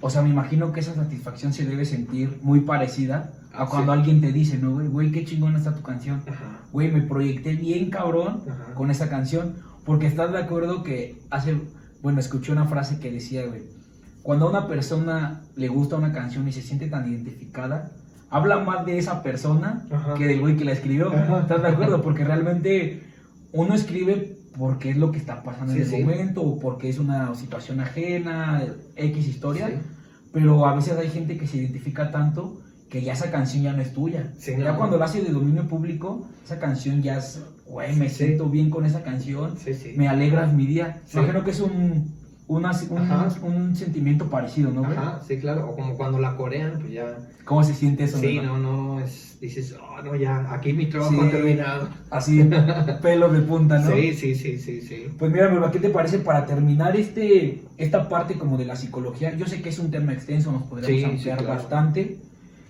o sea, me imagino que esa satisfacción se debe sentir muy parecida a cuando sí. alguien te dice, ¿no, güey? Güey, qué chingón está tu canción. Ajá. Güey, me proyecté bien cabrón Ajá. con esa canción. Porque estás de acuerdo que hace, bueno, escuché una frase que decía, güey, cuando a una persona le gusta una canción y se siente tan identificada, habla más de esa persona Ajá. que del güey que la escribió. ¿Estás de acuerdo? Porque realmente uno escribe porque es lo que está pasando en Sí, el sí. momento o porque es una situación ajena, X historia. Sí. Pero a veces hay gente que se identifica tanto que ya esa canción ya no es tuya. Ya no. cuando la hace de dominio público, esa canción ya es, güey, me siento bien con esa canción, me alegras mi día. Imagino que es un, una- un, un sentimiento parecido, ¿no, güey? Ajá, sí, claro. O como cuando la corean, pues ya. ¿Cómo se siente eso? Sí, verdad? no, no, es, dices, oh, no, ya, aquí mi trabajo Sí. ha terminado. Así, pelo de punta, ¿no? Sí, sí, sí, sí, sí. Pues mira, Melba, ¿qué te parece para terminar este, esta parte como de la psicología? Yo sé que es un tema extenso, nos podríamos Sí, sí, ampliar claro. bastante.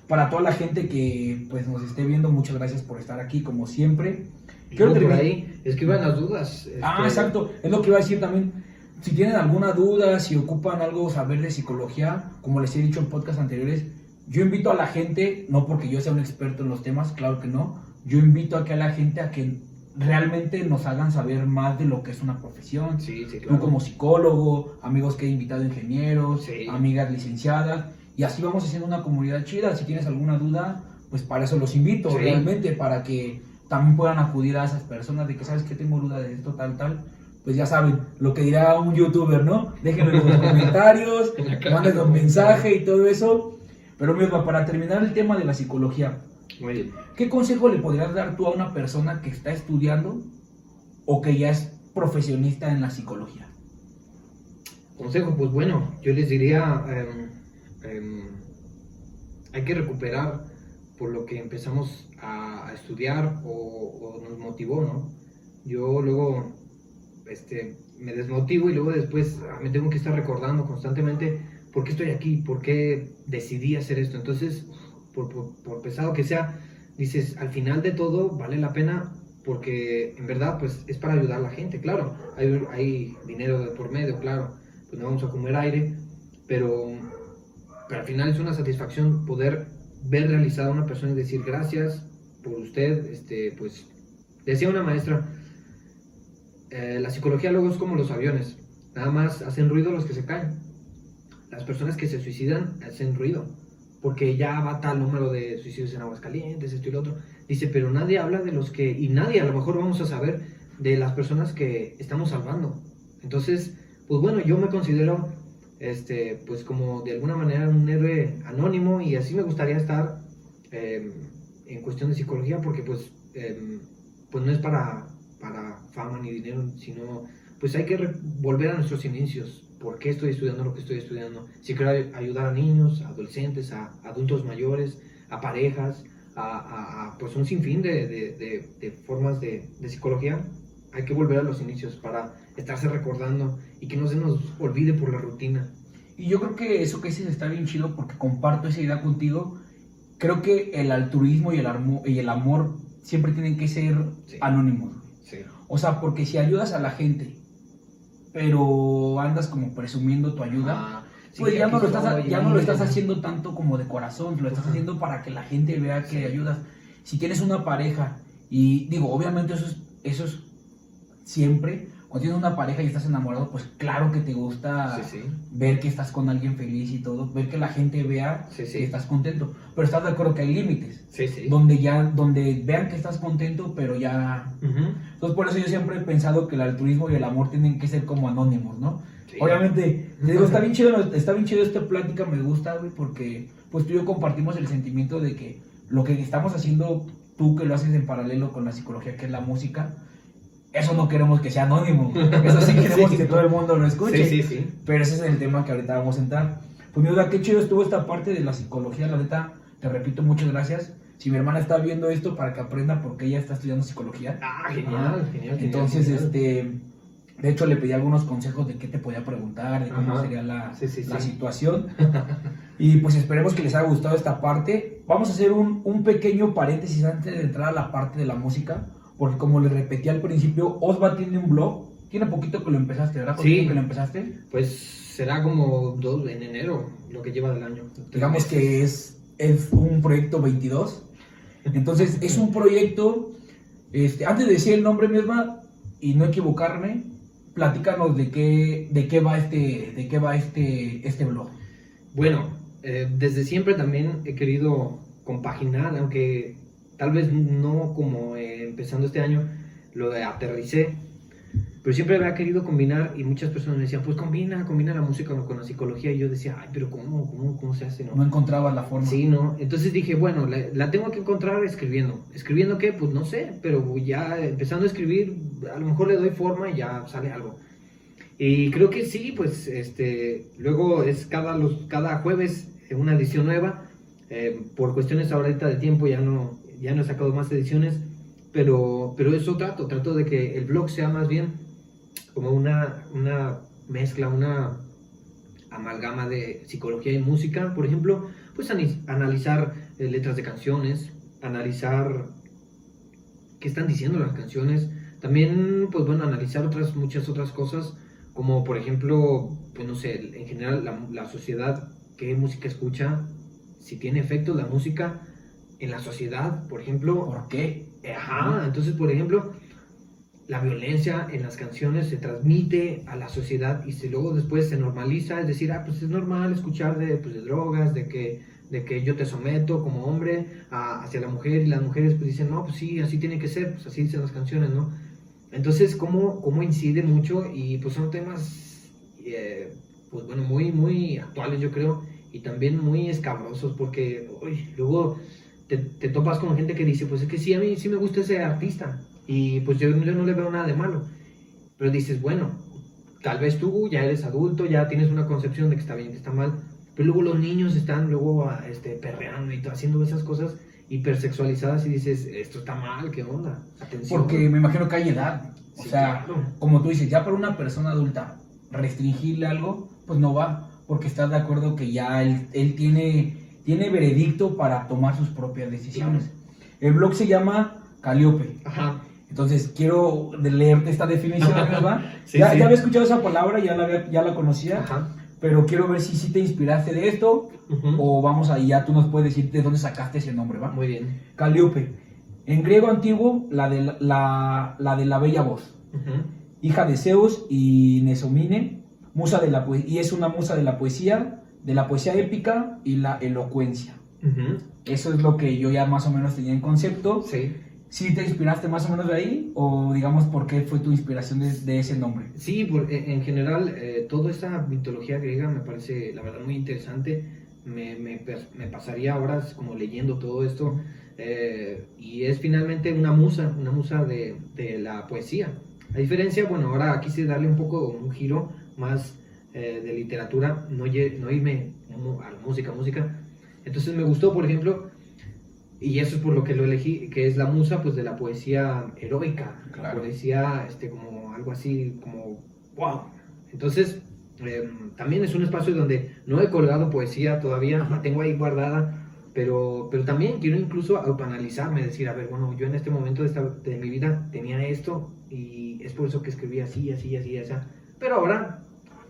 Para toda la gente que pues nos esté viendo, muchas gracias por estar aquí, como siempre. Quiero por terminar- ahí, escriban las dudas. Ah, este, exacto. Es lo que iba a decir también. Si tienen alguna duda, si ocupan algo saber de psicología, como les he dicho en podcasts anteriores, yo invito a la gente, no porque yo sea un experto en los temas, claro que no, yo invito a que a la gente a que realmente nos hagan saber más de lo que es una profesión. Sí, sí, Tú claro. como psicólogo, amigos que he invitado ingenieros, Sí. amigas licenciadas, y así vamos haciendo una comunidad chida. Si tienes alguna duda, pues para eso los invito, realmente, para que también puedan acudir a esas personas de que sabes que tengo duda de esto, tal, tal. Pues ya saben, lo que dirá un youtuber, ¿no? Déjenlo en los comentarios, En la caja mándenos de un mensaje y todo eso. Pero mismo, para terminar el tema de la psicología, Muy bien. ¿Qué consejo le podrías dar tú a una persona que está estudiando o que ya es profesionista en la psicología? Consejo, pues bueno, yo les diría, em, em, hay que recuperar por lo que empezamos a, a estudiar o, o nos motivó, ¿no? Yo luego este, me desmotivo y luego después ah, me tengo que estar recordando constantemente por qué estoy aquí, por qué decidí hacer esto. Entonces, por, por- pesado que sea, dices, al final de todo vale la pena porque en verdad pues es para ayudar a la gente, claro, hay, dinero de por medio, claro, pues no vamos a comer aire, pero, pero al final es una satisfacción poder ver realizada una persona y decir gracias por usted, este, pues decía una maestra, eh, la psicología luego es como los aviones, nada más hacen ruido los que se caen, las personas que se suicidan hacen ruido, porque ya va tal número de suicidios en Aguascalientes, esto y lo otro, dice, pero nadie habla de los que, y nadie a lo mejor vamos a saber de las personas que estamos salvando, entonces, pues bueno, yo me considero, este, pues como de alguna manera un héroe anónimo y así me gustaría estar eh, en cuestión de psicología porque pues, eh, pues no es para fama ni dinero, sino pues hay que volver a nuestros inicios. ¿Por qué estoy estudiando lo que estoy estudiando? Si quiero ay- ayudar a niños, a adolescentes, a adultos mayores, a parejas, a, a- a, pues un sinfín de, de- de- de formas de, psicología, hay que volver a los inicios para estarse recordando y que no se nos olvide por la rutina. Y yo creo que eso que dices está bien chido porque comparto esa idea contigo. Creo que el altruismo y el, y el amor siempre tienen que ser Sí. anónimos. Sí. O sea, porque si ayudas a la gente, pero andas como presumiendo tu ayuda, Ah, sí, pues ya no, lo estás, ya no lo estás haciendo tanto como de corazón, lo estás haciendo para que la gente vea que Sí. ayudas. Si tienes una pareja, y digo, obviamente eso es, eso es siempre. Cuando tienes una pareja y estás enamorado, pues claro que te gusta Sí, sí. ver que estás con alguien feliz y todo, ver que la gente vea Sí, que estás contento. Pero estás de acuerdo que hay límites, donde ya, donde vean que estás contento, pero ya... Entonces por eso yo siempre he pensado que el altruismo y el amor tienen que ser como anónimos, ¿no? Obviamente, te digo, está bien chido, está bien chido esta plática, me gusta, güey, porque pues tú y yo compartimos el sentimiento de que lo que estamos haciendo, tú que lo haces en paralelo con la psicología, que es la música, eso no queremos que sea anónimo, eso sí queremos Sí. que todo el mundo lo escuche. Sí, sí, sí. Pero ese es el tema que ahorita vamos a entrar. Pues mi duda, qué chido estuvo esta parte de la psicología, la neta, te repito, muchas gracias. Si mi hermana está viendo esto para que aprenda porque ella está estudiando psicología. Ah, genial, genial. genial, Entonces, genial. este, de hecho le pedí algunos consejos de qué te podía preguntar, de cómo Ajá. sería la, Sí, sí, la sí. situación. y pues esperemos que les haya gustado esta parte. Vamos a hacer un, un pequeño paréntesis antes de entrar a la parte de la música, porque como les repetí al principio, Osva tiene un blog. Tiene poquito que lo empezaste, ¿verdad? ¿Cuánto Sí. que lo empezaste? Pues será como dos, en enero lo que lleva del año. digamos que es, es un proyecto 22. Entonces, es un proyecto, este, antes de decir el nombre misma y no equivocarme, platícanos de qué, de qué va este, de qué va este, este blog. Bueno, eh, desde siempre también he querido compaginar, aunque tal vez no como eh, empezando este año, lo de aterricé, pero siempre había querido combinar y muchas personas me decían, pues combina, combina la música con, la psicología y yo decía, ay, pero ¿cómo, cómo, cómo se hace? No No? encontrabas la forma. Sí, ¿no? Entonces dije, bueno, la, la tengo que encontrar escribiendo. ¿Escribiendo qué? Pues no sé, pero ya empezando a escribir, a lo mejor le doy forma y ya sale algo. Y creo que sí, pues este, luego es cada, los, cada jueves eh, una edición nueva. Eh, por cuestiones ahorita de tiempo ya no, ya no he sacado más ediciones, pero, pero eso trato, trato de que el blog sea más bien como una, una mezcla, una amalgama de psicología y música, por ejemplo, pues analizar eh, letras de canciones, analizar qué están diciendo las canciones, también, pues bueno, analizar otras, muchas otras cosas, como por ejemplo, pues no sé, en general la, la sociedad, qué música escucha, si tiene efecto la música en la sociedad, por ejemplo, ¿Por qué? Ajá, entonces, por ejemplo, la violencia en las canciones se transmite a la sociedad y se, luego después se normaliza, es decir, ah, pues es normal escuchar de, pues, de drogas, de que, de que yo te someto como hombre a- hacia la mujer y las mujeres pues dicen, no, pues sí, así tiene que ser, pues así dicen las canciones, ¿no? Entonces, ¿cómo, cómo incide mucho? Y pues son temas, eh, pues bueno, muy, muy actuales yo creo, y también muy escabrosos, porque uy, luego te, te topas con gente que dice, pues es que sí, a mí sí me gusta ese artista, y pues yo, yo no le veo nada de malo, pero dices, bueno, tal vez tú ya eres adulto, ya tienes una concepción de que está bien, que está mal, pero luego los niños están luego ah, este, perreando y haciendo esas cosas hipersexualizadas y dices, esto está mal, ¿qué onda? Atención. Porque me imagino que hay edad. O Sí, sea, claro. como tú dices, ya para una persona adulta restringirle algo, pues no va, porque estás de acuerdo que ya él, él tiene, tiene veredicto para tomar sus propias decisiones. El blog se llama Caliope. Ajá. Entonces quiero leerte esta definición, ¿verdad? Sí, ya, sí. ya había escuchado esa palabra, ya la, había- ya la conocía, Ajá. pero quiero ver si sí te inspiraste de esto Ujú. o vamos ahí, ya tú nos puedes decir de dónde sacaste ese nombre, ¿va? Muy bien. Calíope. En griego antiguo, la de la, la- de la bella voz. Hija de Zeus y Nesomine, musa de la y es una musa de la poesía, de la poesía épica y la elocuencia. Eso es lo que yo ya más o menos tenía en concepto. Sí. ¿Sí te inspiraste más o menos de ahí? ¿O digamos por qué fue tu inspiración de, de ese nombre? Sí, por- en en general, eh, toda esta mitología griega me parece, la verdad, muy interesante. Me, me pasaría horas como leyendo todo esto. eh, y es finalmente una musa, una musa de, de la poesía. A diferencia, bueno, ahora quise darle un poco un giro más eh, de literatura, no, no irme a la música, música. Entonces me gustó, por ejemplo, y eso es por lo que lo elegí, que es la musa pues de la poesía heroica, la poesía este como algo así como wow. Entonces eh, también es un espacio donde no he colgado poesía todavía, la tengo ahí guardada, pero, pero también quiero incluso autoanalizarme, decir, a ver, bueno, yo en este momento de, esta- de mi vida tenía esto y es por eso que escribí así, así, así, así, pero ahora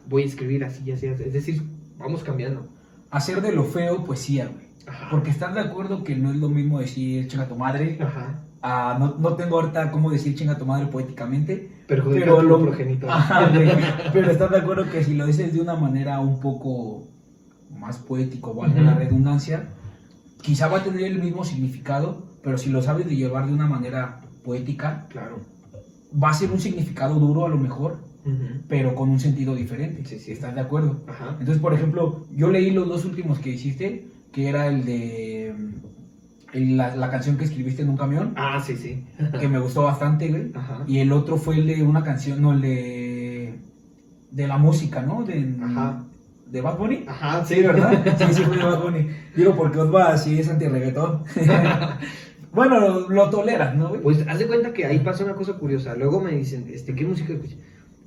voy a escribir así, así, así. es decir, vamos cambiando. Hacer de lo feo poesía, güey. Ajá. Porque estás de acuerdo que no es lo mismo decir chinga tu madre Ajá. ah, no, no tengo ahorita cómo decir chinga tu madre poéticamente, Perjudica pero lo- progenitor. Ajá, güey. Pero estás de acuerdo que si lo dices de una manera un poco más poético, valga la Ujú. redundancia, quizá va a tener el mismo significado, pero si lo sabes de llevar de una manera poética, Claro. va a ser un significado duro a lo mejor, Pero con un sentido diferente. Sí, sí. ¿Estás de acuerdo? Ajá. Entonces, por ejemplo, yo leí los dos últimos que hiciste, que era el de la, la canción que escribiste en un camión, Ah, sí, sí. que me gustó bastante, güey. Ajá. Y el otro fue el de una canción, no, el de, de la música, ¿no? De, Ajá. de Bad Bunny. Ajá, Sí, ¿verdad? Sí, sí, fue de Bad Bunny. Digo, porque Osva sí es anti-reggaetón. bueno, lo, lo toleras, ¿no, güey? Pues haz de cuenta que ahí pasa una cosa curiosa. Luego me dicen, este, ¿qué música escuchas?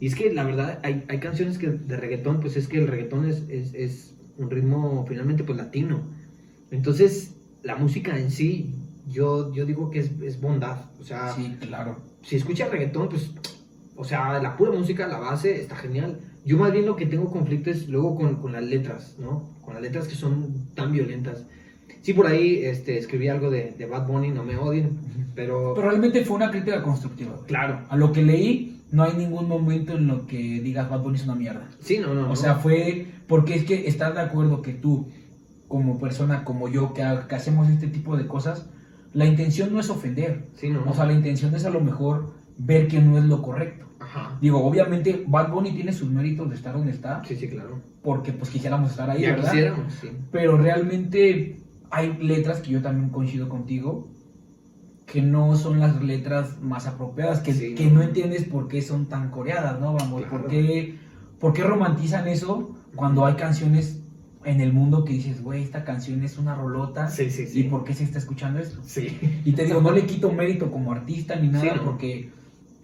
Y es que la verdad hay, hay canciones que de reggaetón, pues es que el reggaetón es, es, es un ritmo finalmente pues latino. Entonces, la música en sí, yo, yo digo que es, es bondad. O sea, Sí, claro. si escuchas reggaetón, pues, o sea, la pura música, la base, está genial. Yo más bien lo que tengo conflicto es luego con, con las letras, ¿no? Con las letras que son tan violentas. Sí, por ahí este, escribí algo de, de Bad Bunny, no me odien, pero... Pero realmente fue una crítica constructiva. Claro. A lo que leí, no hay ningún momento en lo que digas Bad Bunny es una mierda. Sí, no, no, no. O sea, fue porque es que estás de acuerdo que tú, como persona, como yo, que, ha- que hacemos este tipo de cosas, la intención no es ofender. Sí, no. O sea, la intención es a lo mejor ver que no es lo correcto. Ajá. Digo, obviamente Bad Bunny tiene sus méritos de estar donde está, Sí, sí, claro. porque pues quisiéramos estar ahí, ya ¿verdad? quisiéramos, sí. Pero realmente hay letras que yo también coincido contigo, que no son las letras más apropiadas, que, Sí, que no. no entiendes por qué son tan coreadas, ¿no? Vamos, Claro. ¿por, qué, por qué romantizan eso cuando hay canciones en el mundo que dices, güey, esta canción es una rolota, Sí, sí, ¿y sí. por qué se está escuchando esto? Sí. Y te digo, no le quito mérito como artista ni nada, Sí, ¿no? porque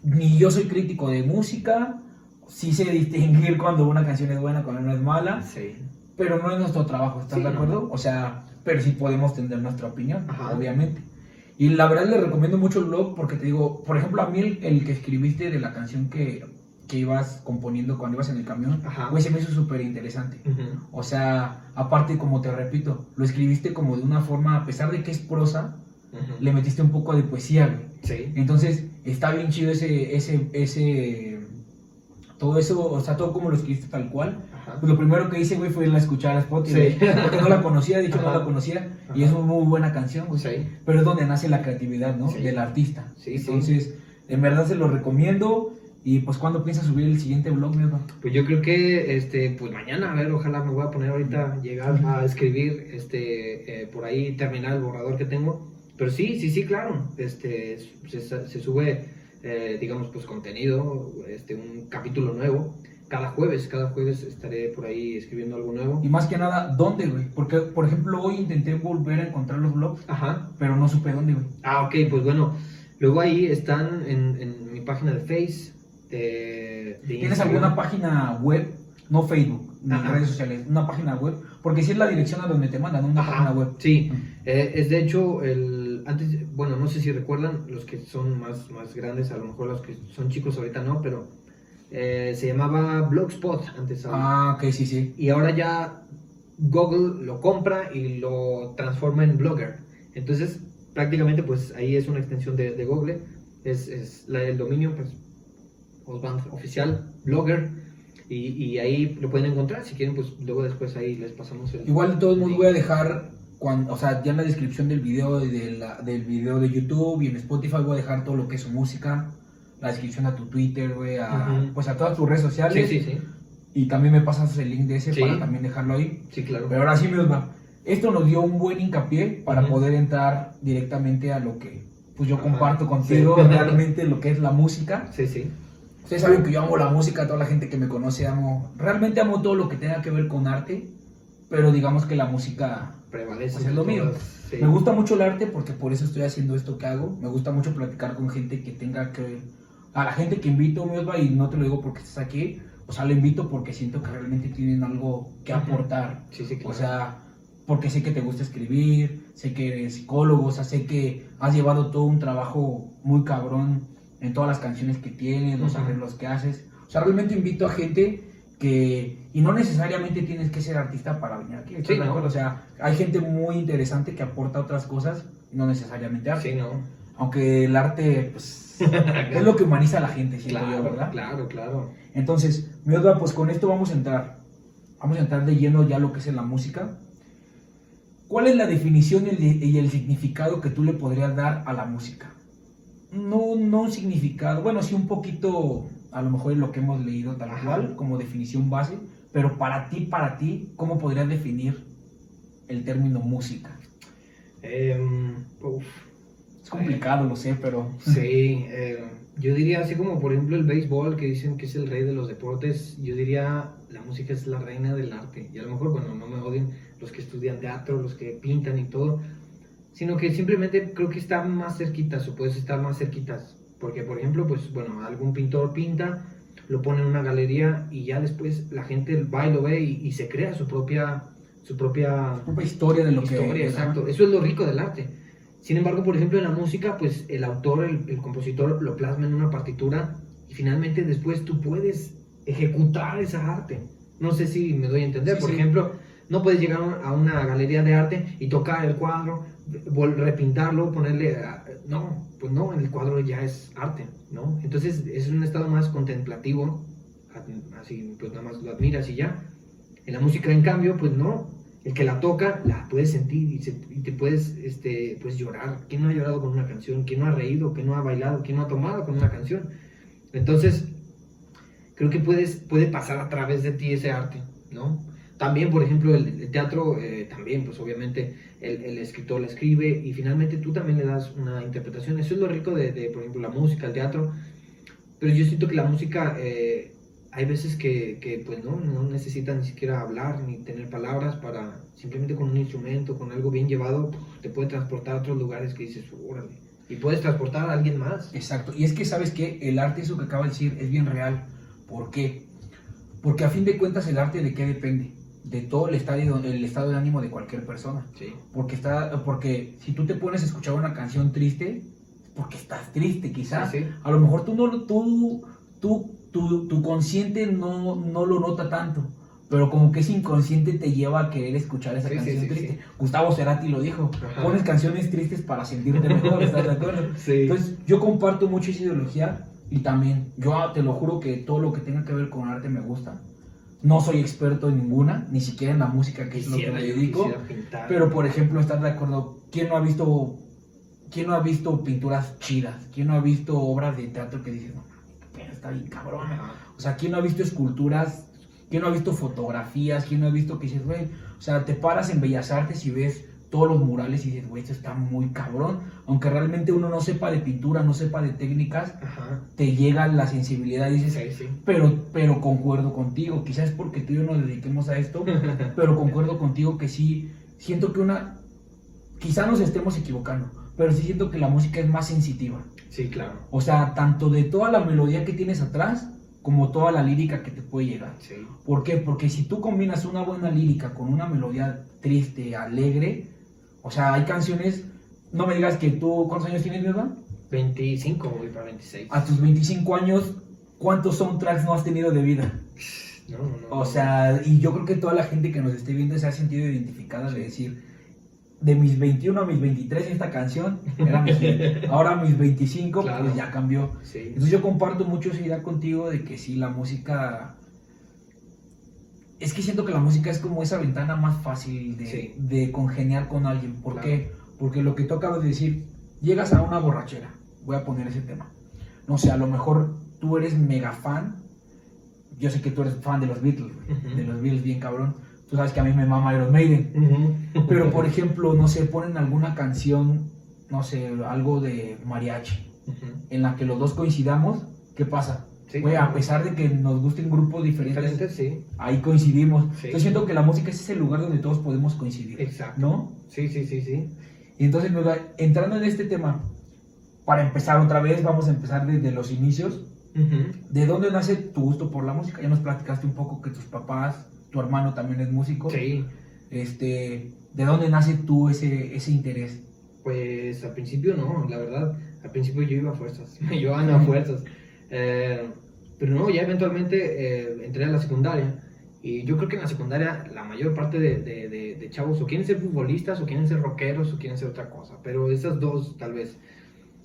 ni yo soy crítico de música, sí sé distinguir cuando una canción es buena, cuando no es mala, Sí. pero no es nuestro trabajo, ¿estás Sí, de no. acuerdo? O sea, pero sí podemos tener nuestra opinión, Ajá. obviamente. Y la verdad le recomiendo mucho el blog porque te digo, por ejemplo, a mí el, el que escribiste de la canción que, que ibas componiendo cuando ibas en el camión, güey, se me hizo súper interesante. O sea, aparte, como te repito, lo escribiste como de una forma, a pesar de que es prosa, le metiste un poco de poesía, güey. Sí. Entonces, está bien chido ese, ese, ese, todo eso, o sea, todo como lo escribiste tal cual. Ajá. Pues lo primero que hice, güey, fue la escuchar a Spotify, Sí. porque no la conocía, de hecho no la conocía, y es una muy buena canción, güey. Sí. Pero es donde nace la creatividad, ¿no? Sí. Del artista. Entonces, en verdad se lo recomiendo, y pues, ¿cuándo piensas subir el siguiente blog, mi hermano? Pues yo creo que, este, pues mañana, a ver, ojalá me voy a poner ahorita, llegar a escribir, este, eh, por ahí terminar el borrador que tengo. Pero sí, sí, sí, claro, este, se, se sube, eh, digamos, pues contenido, este, un capítulo nuevo. Cada jueves, cada jueves estaré por ahí escribiendo algo nuevo. Y más que nada, ¿dónde, güey? Porque, por ejemplo, hoy intenté volver a encontrar los blogs, Ajá. pero no supe dónde, güey. Ah, ok, pues bueno, luego ahí están en, en mi página de Face, de, de ¿Tienes Instagram. alguna página web? No Facebook, ni Ajá. redes sociales, una página web. Porque si es la dirección a donde te mandan, una Ajá, página web. Sí, eh, es de hecho el antes, bueno, no sé si recuerdan los que son más, más grandes, a lo mejor los que son chicos ahorita no, pero eh, se llamaba Blogspot antes. Ah, ok, sí, sí. Y ahora ya Google lo compra y lo transforma en Blogger. Entonces, prácticamente, pues ahí es una extensión de, de Google. Es, es la, el dominio, pues, oficial, Blogger. Y, y ahí lo pueden encontrar. Si quieren, pues luego después ahí les pasamos el. Igual de todos modos voy a dejar, cuando, o sea, ya en la descripción del video, de la- del video de YouTube y en Spotify voy a dejar todo lo que es su música, la descripción a tu Twitter, güey, a, pues a todas tus redes Sí, sociales. sí, sí. Y también me pasas el link de ese Sí. para también dejarlo ahí. Sí, claro. Pero ahora sí, Miosba, esto nos dio un buen hincapié para poder entrar directamente a lo que pues yo comparto contigo, sí. realmente lo que es la música. Sí, sí. Ustedes saben que yo amo la música, toda la gente que me conoce amo, realmente amo todo lo que tenga que ver con arte, pero digamos que la música, Prevalece. Pues es lo mío. sí. me gusta mucho el arte porque por eso estoy haciendo esto que hago, me gusta mucho platicar con gente que tenga que, a la gente que invito, Miosba, y no te lo digo porque estás aquí, o sea, lo invito porque siento que realmente tienen algo que aportar, Sí, sí, claro. o sea, porque sé que te gusta escribir, sé que eres psicólogo, o sea, sé que has llevado todo un trabajo muy cabrón en todas las canciones que tienes, los arreglos que haces. O sea, realmente invito a gente que, y no necesariamente tienes que ser artista para venir aquí, ¿estás Sí, ¿no? O sea, hay gente muy interesante que aporta otras cosas, no necesariamente arte. Sí, no. Aunque el arte, pues, es lo que humaniza a la gente, siento yo, Claro, ¿verdad? claro, claro. Entonces, mi pues con esto vamos a entrar. Vamos a entrar de lleno ya lo que es en la música. ¿Cuál es la definición y el, y el significado que tú le podrías dar a la música? No, no un significado, bueno, sí un poquito, a lo mejor es lo que hemos leído tal Ajá. cual, como definición base, pero para ti, para ti, ¿cómo podrías definir el término música? Uf, Es complicado, lo sé, pero... Sí, eh, yo diría así como por ejemplo el béisbol que dicen que es el rey de los deportes, yo diría la música es la reina del arte. Y a lo mejor, bueno, no me odien los que estudian teatro, los que pintan y todo, sino que simplemente creo que están más cerquitas o puedes estar más cerquitas. Porque, por ejemplo, pues bueno, algún pintor pinta, lo pone en una galería y ya después la gente va y lo ve y, y se crea su propia, su propia Una historia de lo historia, que... exacto. Eso es lo rico del arte. Sin embargo, por ejemplo, en la música, pues el autor, el, el compositor lo plasma en una partitura y finalmente después tú puedes ejecutar esa arte. No sé si me doy a entender. Sí, por sí. ejemplo, no puedes llegar a una galería de arte y tocar el cuadro, repintarlo, ponerle... a- No, pues no, el cuadro ya es arte, ¿no? Entonces es un estado más contemplativo, así pues nada más lo admiras y ya. En la música, en cambio, pues no. El que la toca, la puedes sentir y, te puedes este, pues llorar. ¿Quién no ha llorado con una canción? ¿Quién no ha reído? ¿Quién no ha bailado? ¿Quién no ha tomado con una canción? Entonces, creo que puedes, puede pasar a través de ti ese arte, ¿no? También, por ejemplo, el, el teatro, eh, también, pues obviamente el, el escritor la escribe y finalmente tú también le das una interpretación. Eso es lo rico de, de, por ejemplo, la música, el teatro. Pero yo siento que la música, eh, hay veces que, que, pues no, no necesita ni siquiera hablar ni tener palabras para, simplemente con un instrumento, con algo bien llevado, te puede transportar a otros lugares que dices, órale. Y puedes transportar a alguien más. Exacto. Y es que, ¿sabes qué? El arte, eso que acaba de decir, es bien real. ¿Por qué? Porque a fin de cuentas, el arte de qué depende? De todo el estado, el estado de ánimo de cualquier persona. Sí. Porque, está, porque si tú te pones a escuchar una canción triste, porque estás triste, quizás. Sí, sí. A lo mejor tú no lo- tú, tú, tu, tu consciente no, no lo nota tanto. Pero como que ese inconsciente te lleva a querer escuchar esa Sí, canción sí, triste. Gustavo Cerati lo dijo. Ajá. Pones canciones tristes para sentirte mejor, ¿estás de acuerdo? Sí. Entonces, yo comparto mucho esa ideología y también, yo te lo juro que todo lo que tenga que ver con arte me gusta. No soy experto en ninguna, ni siquiera en la música, que es lo que me dedico. quisiera. Pero, por ejemplo, ¿estás de acuerdo? ¿Quién no ha visto, quién no ha visto pinturas chidas? ¿Quién no ha visto obras de teatro que dices, no, pero está bien cabrona? Ajá. O sea, ¿quién no ha visto esculturas? ¿Quién no ha visto fotografías? ¿Quién no ha visto que dices, güey? O sea, te paras en Bellas Artes y ves todos los murales y dices, güey, esto está muy cabrón. Aunque realmente uno no sepa de pintura, no sepa de técnicas, Ajá. te llega la sensibilidad y dices, Sí, sí. pero, pero concuerdo contigo. Quizás porque tú y yo nos dediquemos a esto, pero concuerdo contigo que sí, siento que una, quizá nos estemos equivocando, pero sí siento que la música es más sensitiva. Sí, claro. O sea, tanto de toda la melodía que tienes atrás, como toda la lírica que te puede llegar. Sí. ¿Por qué? Porque si tú combinas una buena lírica con una melodía triste, alegre, o sea, hay canciones, no me digas que tú, ¿cuántos años tienes, verdad? 25, voy para 26. A tus 25 años, ¿cuántos soundtracks no has tenido de vida? No, no, no. O sea, y yo creo que toda la gente que nos esté viendo se ha sentido identificada de decir, de mis 21 a mis 23 esta canción era mi hit. Ahora a mis 25 Claro. pues ya cambió. Sí. Entonces yo comparto mucho esa idea contigo de que sí, la música... Es que siento que la música es como esa ventana más fácil de, Sí. de congeniar con alguien. ¿Por Claro. qué? Porque lo que tú acabas de decir, llegas a una borrachera, voy a poner ese tema. No sé, a lo mejor tú eres mega fan, yo sé que tú eres fan de los Beatles, de los Beatles bien cabrón. Tú sabes que a mí me mama Iron Maiden. Pero por ejemplo, no sé, ponen alguna canción, no sé, algo de mariachi en la que los dos coincidamos, ¿qué pasa? Sí. Güey, a pesar de que nos gusten grupos diferentes, Diferentes, sí. ahí coincidimos. Sí. Yo siento que la música es ese lugar donde todos podemos coincidir. Exacto. ¿No? Sí, sí, sí, sí. Y entonces, entrando en este tema, para empezar otra vez, vamos a empezar desde los inicios. ¿De dónde nace tu gusto por la música? Ya nos platicaste un poco que tus papás, tu hermano también es músico. Sí. Este, ¿De dónde nace tú ese, ese interés? Pues al principio no, la verdad. Al principio yo iba a fuerzas. Me llevaban a fuerzas. Eh, pero no, ya eventualmente eh, entré a la secundaria. Y yo creo que en la secundaria la mayor parte de, de- de- de chavos o quieren ser futbolistas, o quieren ser rockeros, o quieren ser otra cosa. Pero esas dos, tal vez.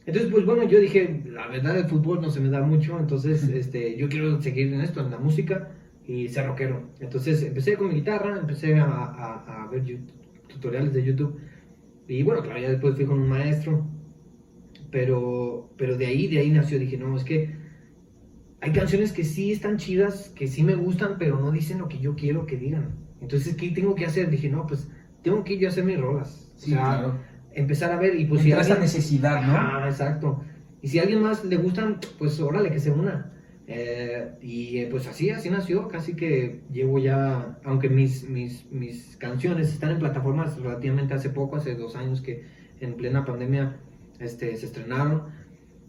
Entonces, pues bueno, yo dije, la verdad el fútbol no se me da mucho, entonces este, yo quiero seguir en esto, en la música y ser rockero. Entonces empecé con mi guitarra, empecé a, a- a ver yu- tutoriales de YouTube y bueno, claro, ya después fui con un maestro, pero, pero de ahí, de ahí nació, dije, no, es que hay canciones que sí están chidas, que sí me gustan, pero no dicen lo que yo quiero que digan. Entonces, ¿qué tengo que hacer? Dije, no, pues tengo que yo hacer mis rolas. Sí, o sea, claro. empezar a ver y pues Entra esa alguien- necesidad, ¿no? Ajá, exacto. Y si a alguien más le gustan, pues órale, que se una. Eh, y eh, pues así, así nació, casi que llevo ya, aunque mis, mis, mis canciones están en plataformas relativamente hace poco, hace dos años que en plena pandemia este, se estrenaron,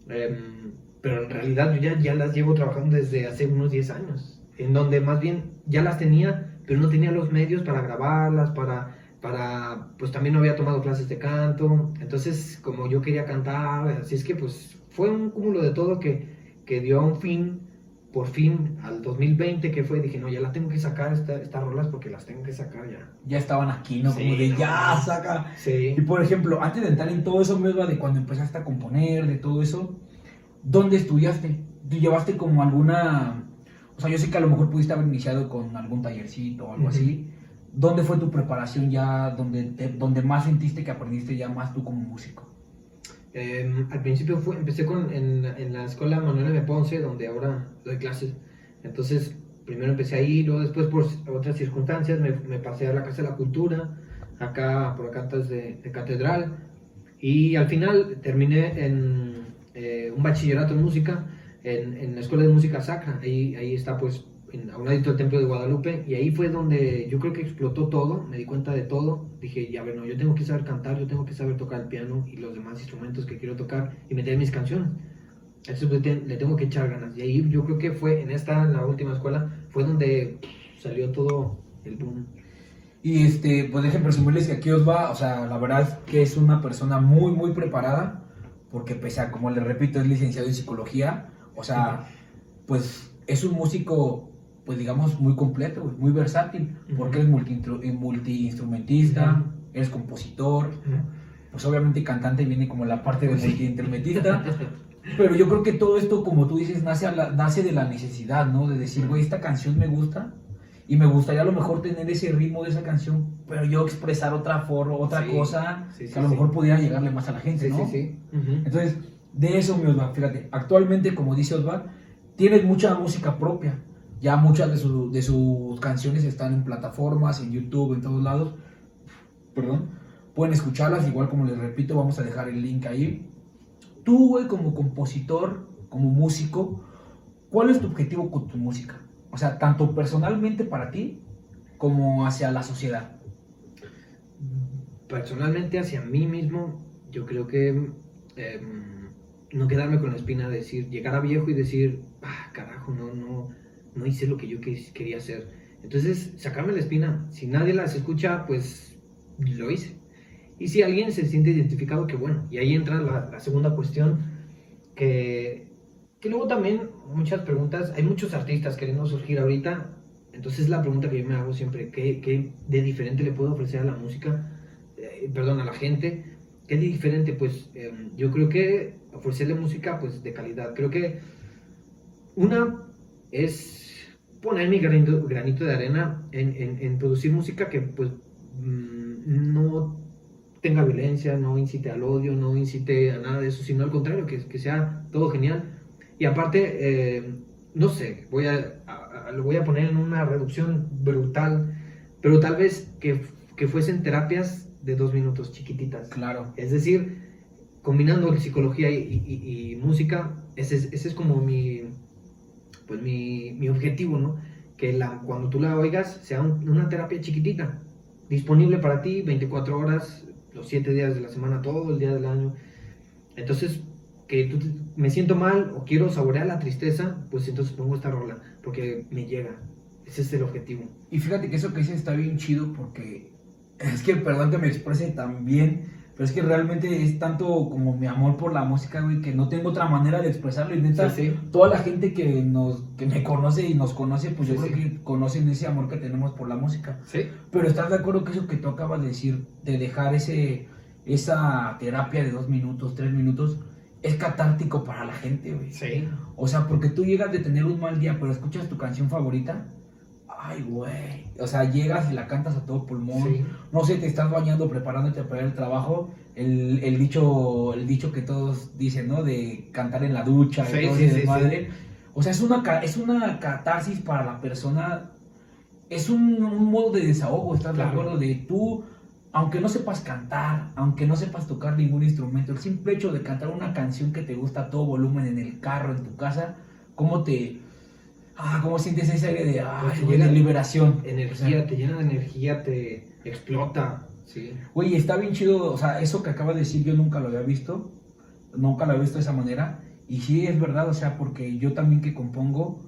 em, pero en realidad yo ya, ya las llevo trabajando desde hace unos 10 años, en donde más bien ya las tenía, pero no tenía los medios para grabarlas, para, para, pues también no había tomado clases de canto, entonces como yo quería cantar, así es que pues fue un cúmulo de todo que, que dio a un fin, por fin, al 2020 que fue, dije, no, ya la tengo que sacar esta- estas rolas porque las tengo que sacar ya. Ya estaban aquí, ¿no? Sí, Como de no. ya, saca. Sí. Y por ejemplo, antes de entrar en todo eso, Melba, de cuando empezaste a componer, de todo eso, ¿dónde estudiaste? ¿Tú llevaste como alguna... O sea, yo sé que a lo mejor pudiste haber iniciado con algún tallercito o algo así. ¿Dónde fue tu preparación ya, donde, te- donde más sentiste que aprendiste ya más tú como músico? Eh, al principio fue, empecé con, en, la escuela Manuel M. Ponce, donde ahora doy clases. Entonces, primero empecé ahí, luego después por otras circunstancias me, me pasé a la Casa de la Cultura, acá por acá de, de Catedral. Y al final terminé en eh, un bachillerato en música en, en la Escuela de Música Sacra. Ahí, ahí está pues en, a un ladito del Templo de Guadalupe. Y ahí fue donde yo creo que explotó todo, me di cuenta de todo. Dije, ya bueno, yo tengo que saber cantar, yo tengo que saber tocar el piano y los demás instrumentos que quiero tocar y meter mis canciones. Entonces le, te- le tengo que echar ganas. Y ahí yo creo que fue en esta, en la última escuela, fue donde salió todo el boom. Y este, pues dejen presumirles que aquí os va, o sea, la verdad es que es una persona muy, muy preparada, porque pese a, como les repito, es licenciado en psicología, o sea, pues es un músico, pues digamos, muy completo, güey, muy versátil, porque es multi- eh, multiinstrumentista, es compositor, pues obviamente cantante viene como la parte de multiinstrumentista, pero yo creo que todo esto, como tú dices, nace, a la- nace de la necesidad, ¿no? De decir, güey, esta canción me gusta y me gustaría a lo mejor tener ese ritmo de esa canción, pero yo expresar otra forma, otra Sí, cosa sí, sí, que a lo mejor pudiera llegarle más a la gente, ¿no? Entonces, de eso, mi Osva, fíjate, actualmente, como dice Osva, tienes mucha música propia. Ya muchas de, su- de sus canciones están en plataformas, en YouTube, en todos lados. Perdón. Pueden escucharlas, igual como les repito, vamos a dejar el link ahí. Tú, güey, como compositor, como músico, ¿cuál es tu objetivo con tu música? O sea, tanto personalmente para ti como hacia la sociedad. Personalmente, hacia mí mismo, yo creo que em, no quedarme con la espina de decir, llegar a viejo y decir, ah, carajo, no, no, no hice lo que yo que- quería hacer. Entonces, sacarme la espina. Si nadie las escucha, pues lo hice. Y si alguien se siente identificado, que bueno. Y ahí entra la, segunda cuestión, que, que luego también muchas preguntas, hay muchos artistas queriendo surgir ahorita. Entonces la pregunta que yo me hago siempre, ¿qué, qué de diferente le puedo ofrecer a la música? Eh, perdón, a la gente. ¿Qué de diferente? Pues eh, yo creo que ofrecerle música pues de calidad. Creo que una es poner mi granito, granito de arena en, en- en producir música que pues mm, no tenga violencia, no incite al odio, no incite a nada de eso, sino al contrario, que, que sea todo genial. Y aparte, eh, no sé, voy a, a- a- lo voy a poner en una reducción brutal, pero tal vez que, que fuesen terapias de dos minutos chiquititas. Claro. Es decir, combinando psicología y, y- y música, ese es, ese es como mi, pues mi, mi objetivo, ¿no? Que la, cuando tú la oigas sea un- una terapia chiquitita, disponible para ti 24 horas, los 7 días de la semana, todo el día del año. Entonces, que tú te- me siento mal o quiero saborear la tristeza, pues entonces pongo esta rola, porque me llega. Ese es el objetivo. Y fíjate que eso que dices está bien chido porque es que, perdón que me exprese tan bien, pero es que realmente es tanto como mi amor por la música, güey, que no tengo otra manera de expresarlo. Y neta, Sí, sí. toda la gente que, nos, que me conoce y nos conoce, pues yo creo que conocen ese amor que tenemos por la música. Sí. Pero estás de acuerdo que eso que tú acabas de decir, de dejar ese, esa terapia de dos minutos, tres minutos, es catártico para la gente, güey. Sí. O sea, porque tú llegas de tener un mal día, pero escuchas tu canción favorita. Ay, güey. O sea, llegas y la cantas a todo pulmón. Sí. No sé, te estás bañando, preparándote para el trabajo. El, el dicho el dicho que todos dicen, ¿no? De cantar en la ducha Sí, y todo sí, ese sí, desmadre. O sea, es una, es una catarsis para la persona. Es un, un modo de desahogo, ¿estás Claro. de acuerdo? De tú, aunque no sepas cantar, aunque no sepas tocar ningún instrumento, el simple hecho de cantar una canción que te gusta a todo volumen en el carro, en tu casa, ¿cómo te... Ah, ¿cómo sientes ese aire de, Pues te llena liberación? Energía, O sea, te llena de energía, te explota. Sí. Güey, está bien chido, o sea, eso que acabas de decir yo nunca lo había visto, nunca lo había visto de esa manera, y sí es verdad, o sea, porque yo también que compongo,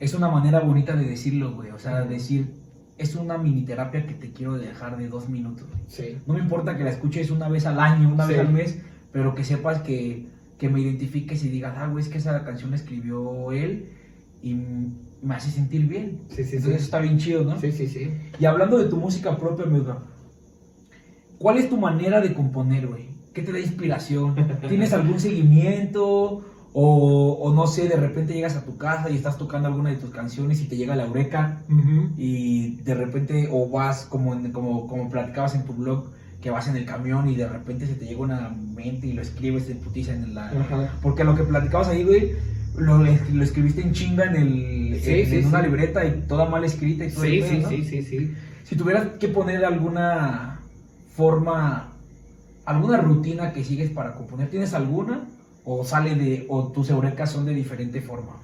es una manera bonita de decirlo, güey, o sea, decir, es una mini terapia que te quiero dejar de dos minutos, güey. Sí. No me importa que la escuches una vez al año, una vez al mes, pero que sepas que, que me identifiques y digas, ah, güey, es que esa canción la escribió él y me hace sentir bien. Sí, sí, Entonces sí. está bien chido, ¿no? Sí, sí, sí. Y hablando de tu música propia, amigo, ¿cuál es tu manera de componer, güey? ¿Qué te da inspiración? ¿Tienes algún seguimiento? O, o no sé, de repente llegas a tu casa y estás tocando alguna de tus canciones y te llega la eureka y de repente, o vas como, en- como, como platicabas en tu blog, que vas en el camión y de repente se te llega una mente y lo escribes en putiza en la... Porque lo que platicabas ahí, güey, lo, lo escribiste en chinga en, el, Sí, en, sí, en una libreta y toda mal escrita y todo Sí, pedo, sí, ¿no? sí, sí, sí. Si tuvieras que poner alguna forma, alguna rutina que sigues para componer, ¿tienes alguna? ¿O sale de, o tus eurekas son de diferente forma?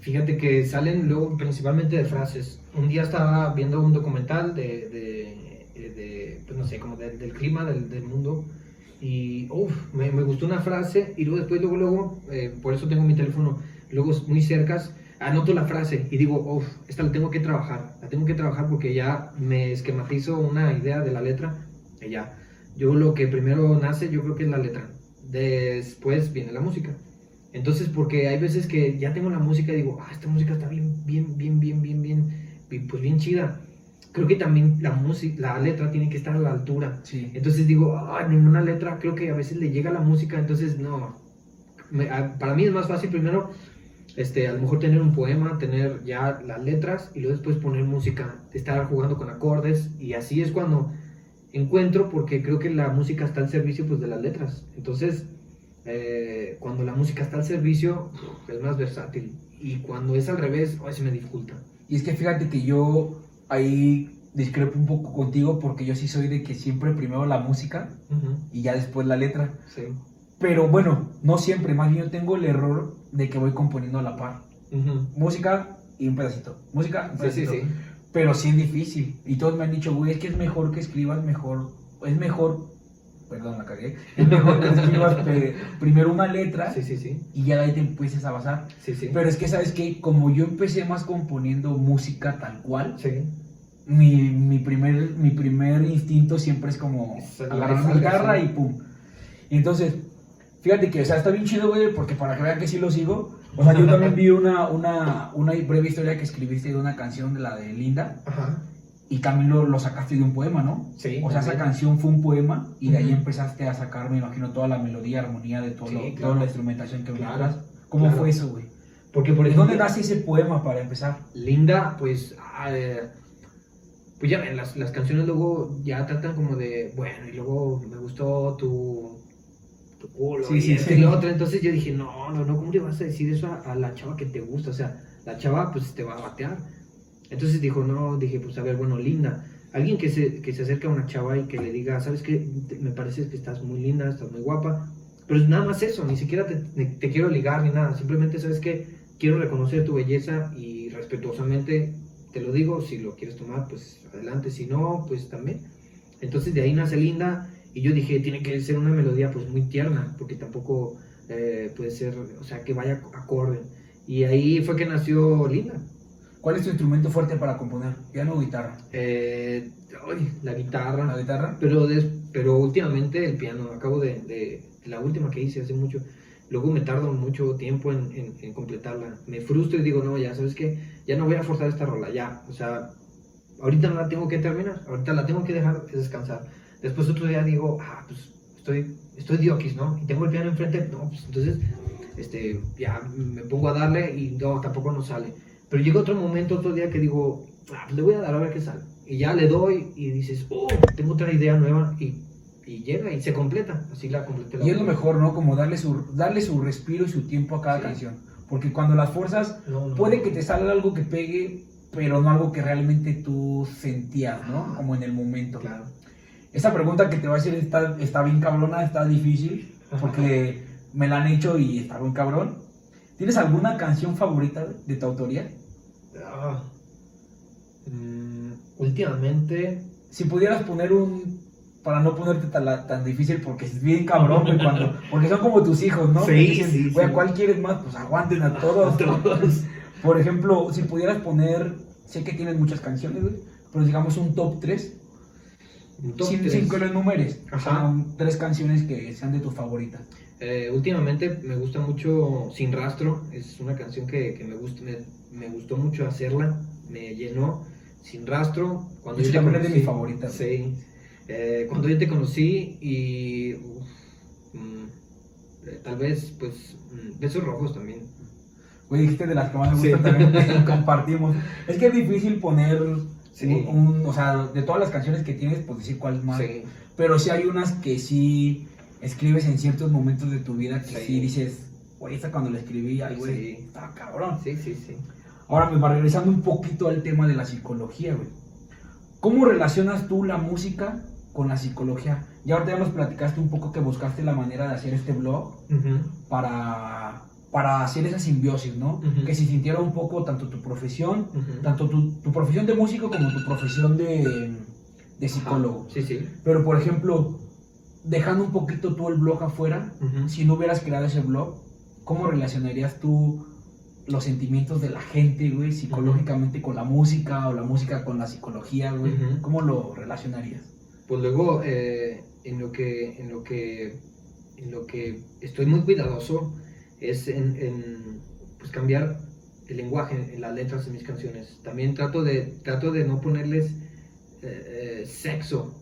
Fíjate que salen luego principalmente de frases. Un día estaba viendo un documental de, de, de, pues no sé, como del- del clima del, del mundo y uf, me, me gustó una frase y luego después, luego, luego, eh, por eso tengo mi teléfono luego muy cercas, anoto la frase y digo, esta la tengo que trabajar, la tengo que trabajar porque ya me esquematizo una idea de la letra y ya. Yo lo que primero nace, yo creo que es la letra. Después viene la música. Entonces, porque hay veces que ya tengo la música y digo, ah, esta música está bien, bien, bien, bien, bien, bien, pues bien chida. Creo que también la música, la letra tiene que estar a la altura. Sí. Entonces digo, ah, ninguna letra, creo que a veces le llega la música, entonces no. Me- a- para mí es más fácil primero, este, a lo mejor tener un poema, tener ya las letras y luego después poner música, estar jugando con acordes y así es cuando encuentro, porque creo que la música está al servicio pues de las letras. Entonces, eh, cuando la música está al servicio, es más versátil. Y cuando es al revés, a se me dificulta. Y es que fíjate que yo ahí discrepo un poco contigo porque yo sí soy de que siempre primero la música y ya después la letra. Sí. Pero bueno, no siempre, más bien yo tengo el error de que voy componiendo a la par. Música y un pedacito. Música, un Sí, sí, pedacito. sí. Pero sí es difícil. Y todos me han dicho, güey, es que es mejor que escribas mejor. Es mejor, perdón, la cagué. Es mejor que escribas pe- primero una letra Sí, sí, sí. y ya de ahí te empieces a basar. Sí, sí. Pero es que, ¿sabes qué? Como yo empecé más componiendo música tal cual, Sí. mi, mi, primer, mi primer instinto siempre es como agarrar mi garra y pum. Y entonces, fíjate que, o sea, está bien chido, güey, porque para que vean que sí lo sigo. O sea, yo también vi una, una, una breve historia que escribiste de una canción de la de Linda Ajá. Y también lo, lo sacaste de un poema, ¿no? Sí. O sea, esa canción fue un poema y de ahí empezaste a sacar, me imagino, toda la melodía, armonía de todo Sí, lo- claro. toda la instrumentación que Claro, atrás. ¿Cómo claro. fue eso, güey? Porque por ¿De ejemplo, dónde nace ese poema para empezar? Linda, pues, ah, eh, pues ya ven, las, las canciones luego ya tratan como de, bueno, y luego me gustó tu, tu culo Sí, y sí, esto sí. y lo otro. Entonces yo dije, no, no, no, ¿cómo le vas a decir eso a, a la chava que te gusta? O sea, la chava pues te va a batear. Entonces dijo, no, dije, pues a ver, bueno, linda. Alguien que se, que se acerca a una chava y que le diga, ¿sabes qué? Me parece que estás muy linda, estás muy guapa. Pero es nada más eso, ni siquiera te quiero ligar ni nada. Simplemente, ¿sabes qué? Quiero reconocer tu belleza y respetuosamente te lo digo. Si lo quieres tomar, pues adelante. Si no, pues también. Entonces de ahí nace linda. Y yo dije, tiene que ser una melodía pues muy tierna, porque tampoco eh, puede ser, o sea, que vaya acorde. Y ahí fue que nació linda. ¿Cuál es tu instrumento fuerte para componer? ¿Piano o guitarra? Eh, la guitarra. ¿La guitarra? Pero, des- pero últimamente el piano, acabo de, de- de la última que hice hace mucho, luego me tardo mucho tiempo en, en- en completarla. Me frustro y digo, no, ya sabes que ya no voy a forzar esta rola, ya. O sea, ahorita no la tengo que terminar, ahorita la tengo que dejar descansar. Después otro día digo, ah, pues estoy, estoy diokis, ¿no? Y tengo el piano enfrente, no, pues entonces, este, ya me pongo a darle y no, tampoco no sale. Pero llega otro momento, otro día que digo, ah, pues le voy a dar a ver qué sale. Y ya le doy y dices, oh, tengo otra idea nueva y, y llega y se completa. Así la completé. la Y es lo mejor, ¿no? Como darle su, darle su respiro y su tiempo a cada Sí. canción. Porque cuando las fuerzas, No, no, puede que te salga algo que pegue, pero no algo que realmente tú sentías, ¿no? Como en el momento. Claro. Esa pregunta que te voy a hacer está, está bien cabrona, está difícil, porque me la han hecho y está bien cabrón. ¿Tienes alguna canción favorita de tu autoría? Ah. Mm, últimamente, Si pudieras poner un, para no ponerte tan, tan difícil, porque es bien cabrón, güey, cuando, porque son como tus hijos, ¿no? Sí, dicen, sí, güey, ¿a sí. cuál quieres más? Pues aguanten a todos. todos. Por ejemplo, si pudieras poner, sé que tienes muchas canciones, güey, pero digamos un top 3, Un top sin, tres. sin que lo enumeres. Ajá. un- tres canciones que sean de tus favoritas. Eh, últimamente me gusta mucho Sin Rastro, es una canción que, que me, gusta, me, me gustó mucho hacerla, me llenó. Sin Rastro, cuando yo te es de conocí. mis favoritas. Sí, Eh, cuando yo te conocí y uf, mm, eh, tal vez, pues, mm, Besos Rojos también. Güey, dijiste de las que más me Sí. gustan también, compartimos. Es que es difícil poner, Sí. un, un- o sea, de todas las canciones que tienes, pues decir cuál es más. Sí, Pero sí hay unas que sí escribes en ciertos momentos de tu vida que sí, Sí. dices, güey, esta cuando la escribí, ay, güey, Sí. está cabrón. sí, sí, sí. Ahora me va regresando un poquito al tema de la psicología, güey. ¿Cómo relacionas tú la música con la psicología? Ya ahorita ya nos platicaste un poco que buscaste la manera de hacer este blog para, para hacer esa simbiosis, ¿no? Que se sintiera un poco tanto tu profesión, tanto tu, tu profesión de músico como tu profesión de, de psicólogo. Sí, sí. Pero, por ejemplo, dejando un poquito tú el blog afuera, si no hubieras creado ese blog, ¿cómo relacionarías tú los sentimientos de la gente, güey, psicológicamente con la música o la música con la psicología, güey? ¿Cómo lo relacionarías? Pues luego, eh, en lo que, en lo que, en lo que estoy muy cuidadoso es en, en, pues cambiar el lenguaje en las letras de mis canciones. También trato de, trato de no ponerles eh, eh, sexo,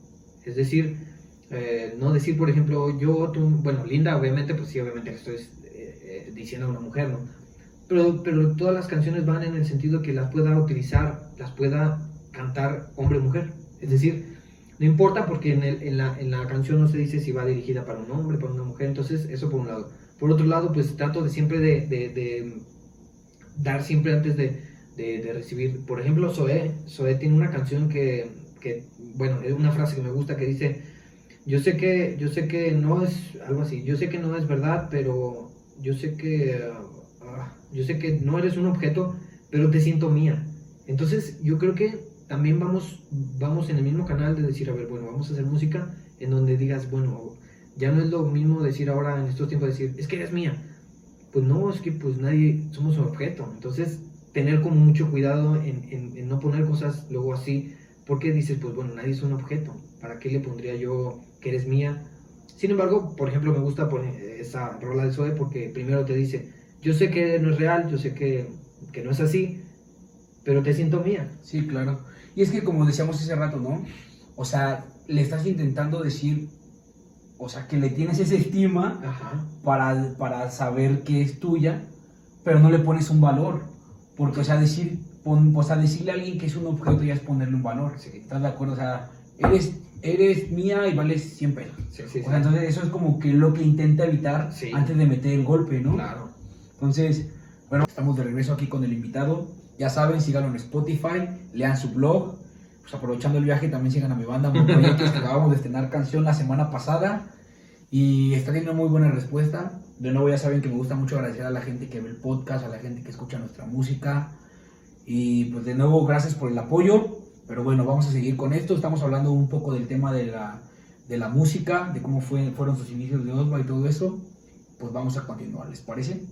es decir, eh, no decir, por ejemplo, yo, tú, bueno, linda, obviamente, pues sí, obviamente le estoy eh, eh, diciendo a una mujer, ¿no? Pero, pero todas las canciones van en el sentido que las pueda utilizar, las pueda cantar hombre o mujer. Es decir, no importa porque en, el- en la, en la canción no se dice si va dirigida para un hombre, para una mujer, entonces eso por un lado. Por otro lado, pues trato de siempre de, de- dar siempre antes de, de- de recibir. Por ejemplo, Zoé, Zoé tiene una canción que, que, bueno, es una frase que me gusta que dice, yo sé que, yo sé que no es, algo así, yo sé que no es verdad, pero yo sé que, ah, yo sé que no eres un objeto, pero te siento mía. Entonces, yo creo que también vamos, vamos en el mismo canal de decir, a ver, bueno, vamos a hacer música en donde digas, bueno, ya no es lo mismo decir ahora en estos tiempos, decir, es que eres mía. Pues no, es que pues nadie, somos un objeto. Entonces, tener como mucho cuidado en, en- en no poner cosas luego así, porque dices, pues bueno, nadie es un objeto. ¿Para qué le pondría yo que eres mía? Sin embargo, por ejemplo, me gusta poner esa rola de Zoe porque primero te dice, yo sé que no es real, yo sé que, que no es así, pero te siento mía. Sí, claro. Y es que como decíamos hace rato, ¿no? O sea, le estás intentando decir, o sea, que le tienes esa estima Ajá. para, para saber que es tuya, pero no le pones un valor. Porque, o sea, decir, pon- o sea, decirle a alguien que es un objeto ya es ponerle un valor. ¿Estás de acuerdo? O sea, eres, eres mía y vales 100 pesos. Sí, sí, O sea, entonces eso es como que lo que intenta evitar antes de meter el golpe, ¿no? Claro. Entonces, bueno, estamos de regreso aquí con el invitado. Ya saben, síganlo en Spotify, lean su blog. Pues aprovechando el viaje, también sigan a mi banda Monproyectos, que acabamos de estrenar canción la semana pasada. Y está teniendo muy buena respuesta. De nuevo, ya saben que me gusta mucho agradecer a la gente que ve el podcast, a la gente que escucha nuestra música. Y pues de nuevo, gracias por el apoyo. Pero bueno, vamos a seguir con esto. Estamos hablando un poco del tema de la, de la música, de cómo fue, fueron sus inicios de Osva y todo eso. Pues vamos a continuar, ¿les parece?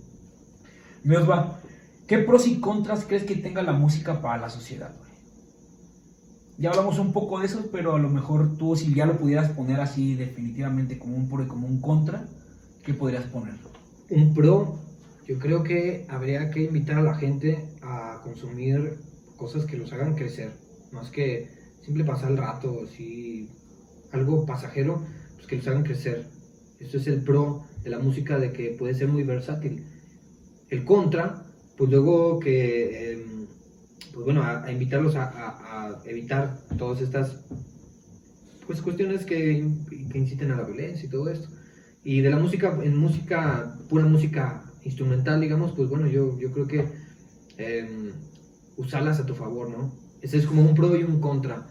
Mi Osva, ¿qué pros y contras crees que tenga la música para la sociedad? Ya hablamos un poco de eso, pero a lo mejor tú, si ya lo pudieras poner así definitivamente como un pro y como un contra, ¿qué podrías poner? Un pro, yo creo que habría que invitar a la gente a consumir cosas que los hagan crecer, más que simple pasar el rato, así, algo pasajero, pues que los hagan crecer. Esto es el pro de la música de que puede ser muy versátil. El contra, pues luego que, eh, pues bueno, a, invitarlos a, evitar todas estas pues cuestiones que, que inciten a la violencia y todo esto. Y de la música, en música, pura música instrumental, digamos, pues bueno, yo, yo creo que eh, usarlas a tu favor, ¿no? Ese es como un pro y un contra.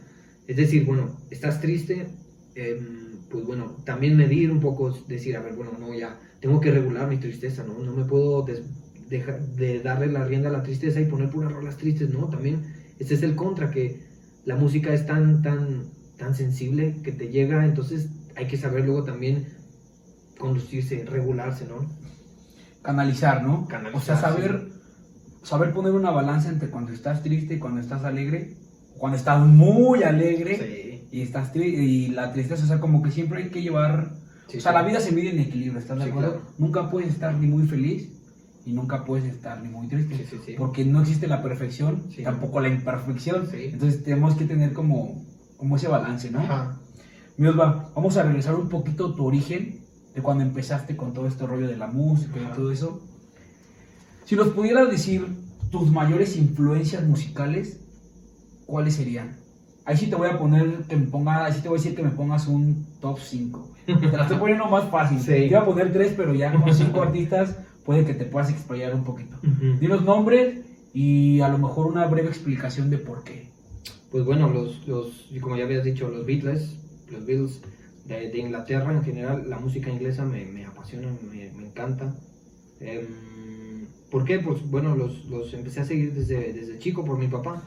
Es decir, bueno, estás triste, eh, pues bueno, también medir un poco, decir, a ver, bueno, no, ya, tengo que regular mi tristeza, ¿no? No me puedo des- dejar de darle la rienda a la tristeza y poner puras rolas tristes, ¿no? También, ese es el contra, que la música es tan, tan, tan sensible que te llega, entonces hay que saber luego también conducirse, regularse, ¿no? Canalizar, ¿no? Canalizar, o sea, saber, saber poner una balanza entre cuando estás triste y cuando estás alegre. Cuando estás muy alegre Sí, y estás y la tristeza, o sea, como que siempre hay que llevar... sí, o sea, sí. la vida se mide en equilibrio, ¿estás de acuerdo? claro. Nunca puedes estar ni muy feliz y nunca puedes estar ni muy triste. Porque no existe la perfección, tampoco la imperfección. Entonces tenemos que tener como, como ese balance, ¿no? Ajá. Mi Osva, vamos a regresar un poquito a tu origen, de cuando empezaste con todo este rollo de la música y Ajá. todo eso. Si nos pudieras decir tus mayores influencias musicales, ¿cuáles serían? Ahí sí te voy a poner que me ponga, ahí sí te voy a decir que me pongas un top 5. Te la estoy poniendo más fácil. Sí. Te iba a poner 3, pero ya con 5 artistas puede que te puedas explayar un poquito. Ujú. Dinos nombres y a lo mejor una breve explicación de por qué. Pues bueno, los, los, como ya habías dicho, los Beatles, los Beatles de, de Inglaterra en general, la música inglesa me, me apasiona, me, me encanta. Em, ¿Por qué? Pues bueno, los, los empecé a seguir desde, desde chico por mi papá.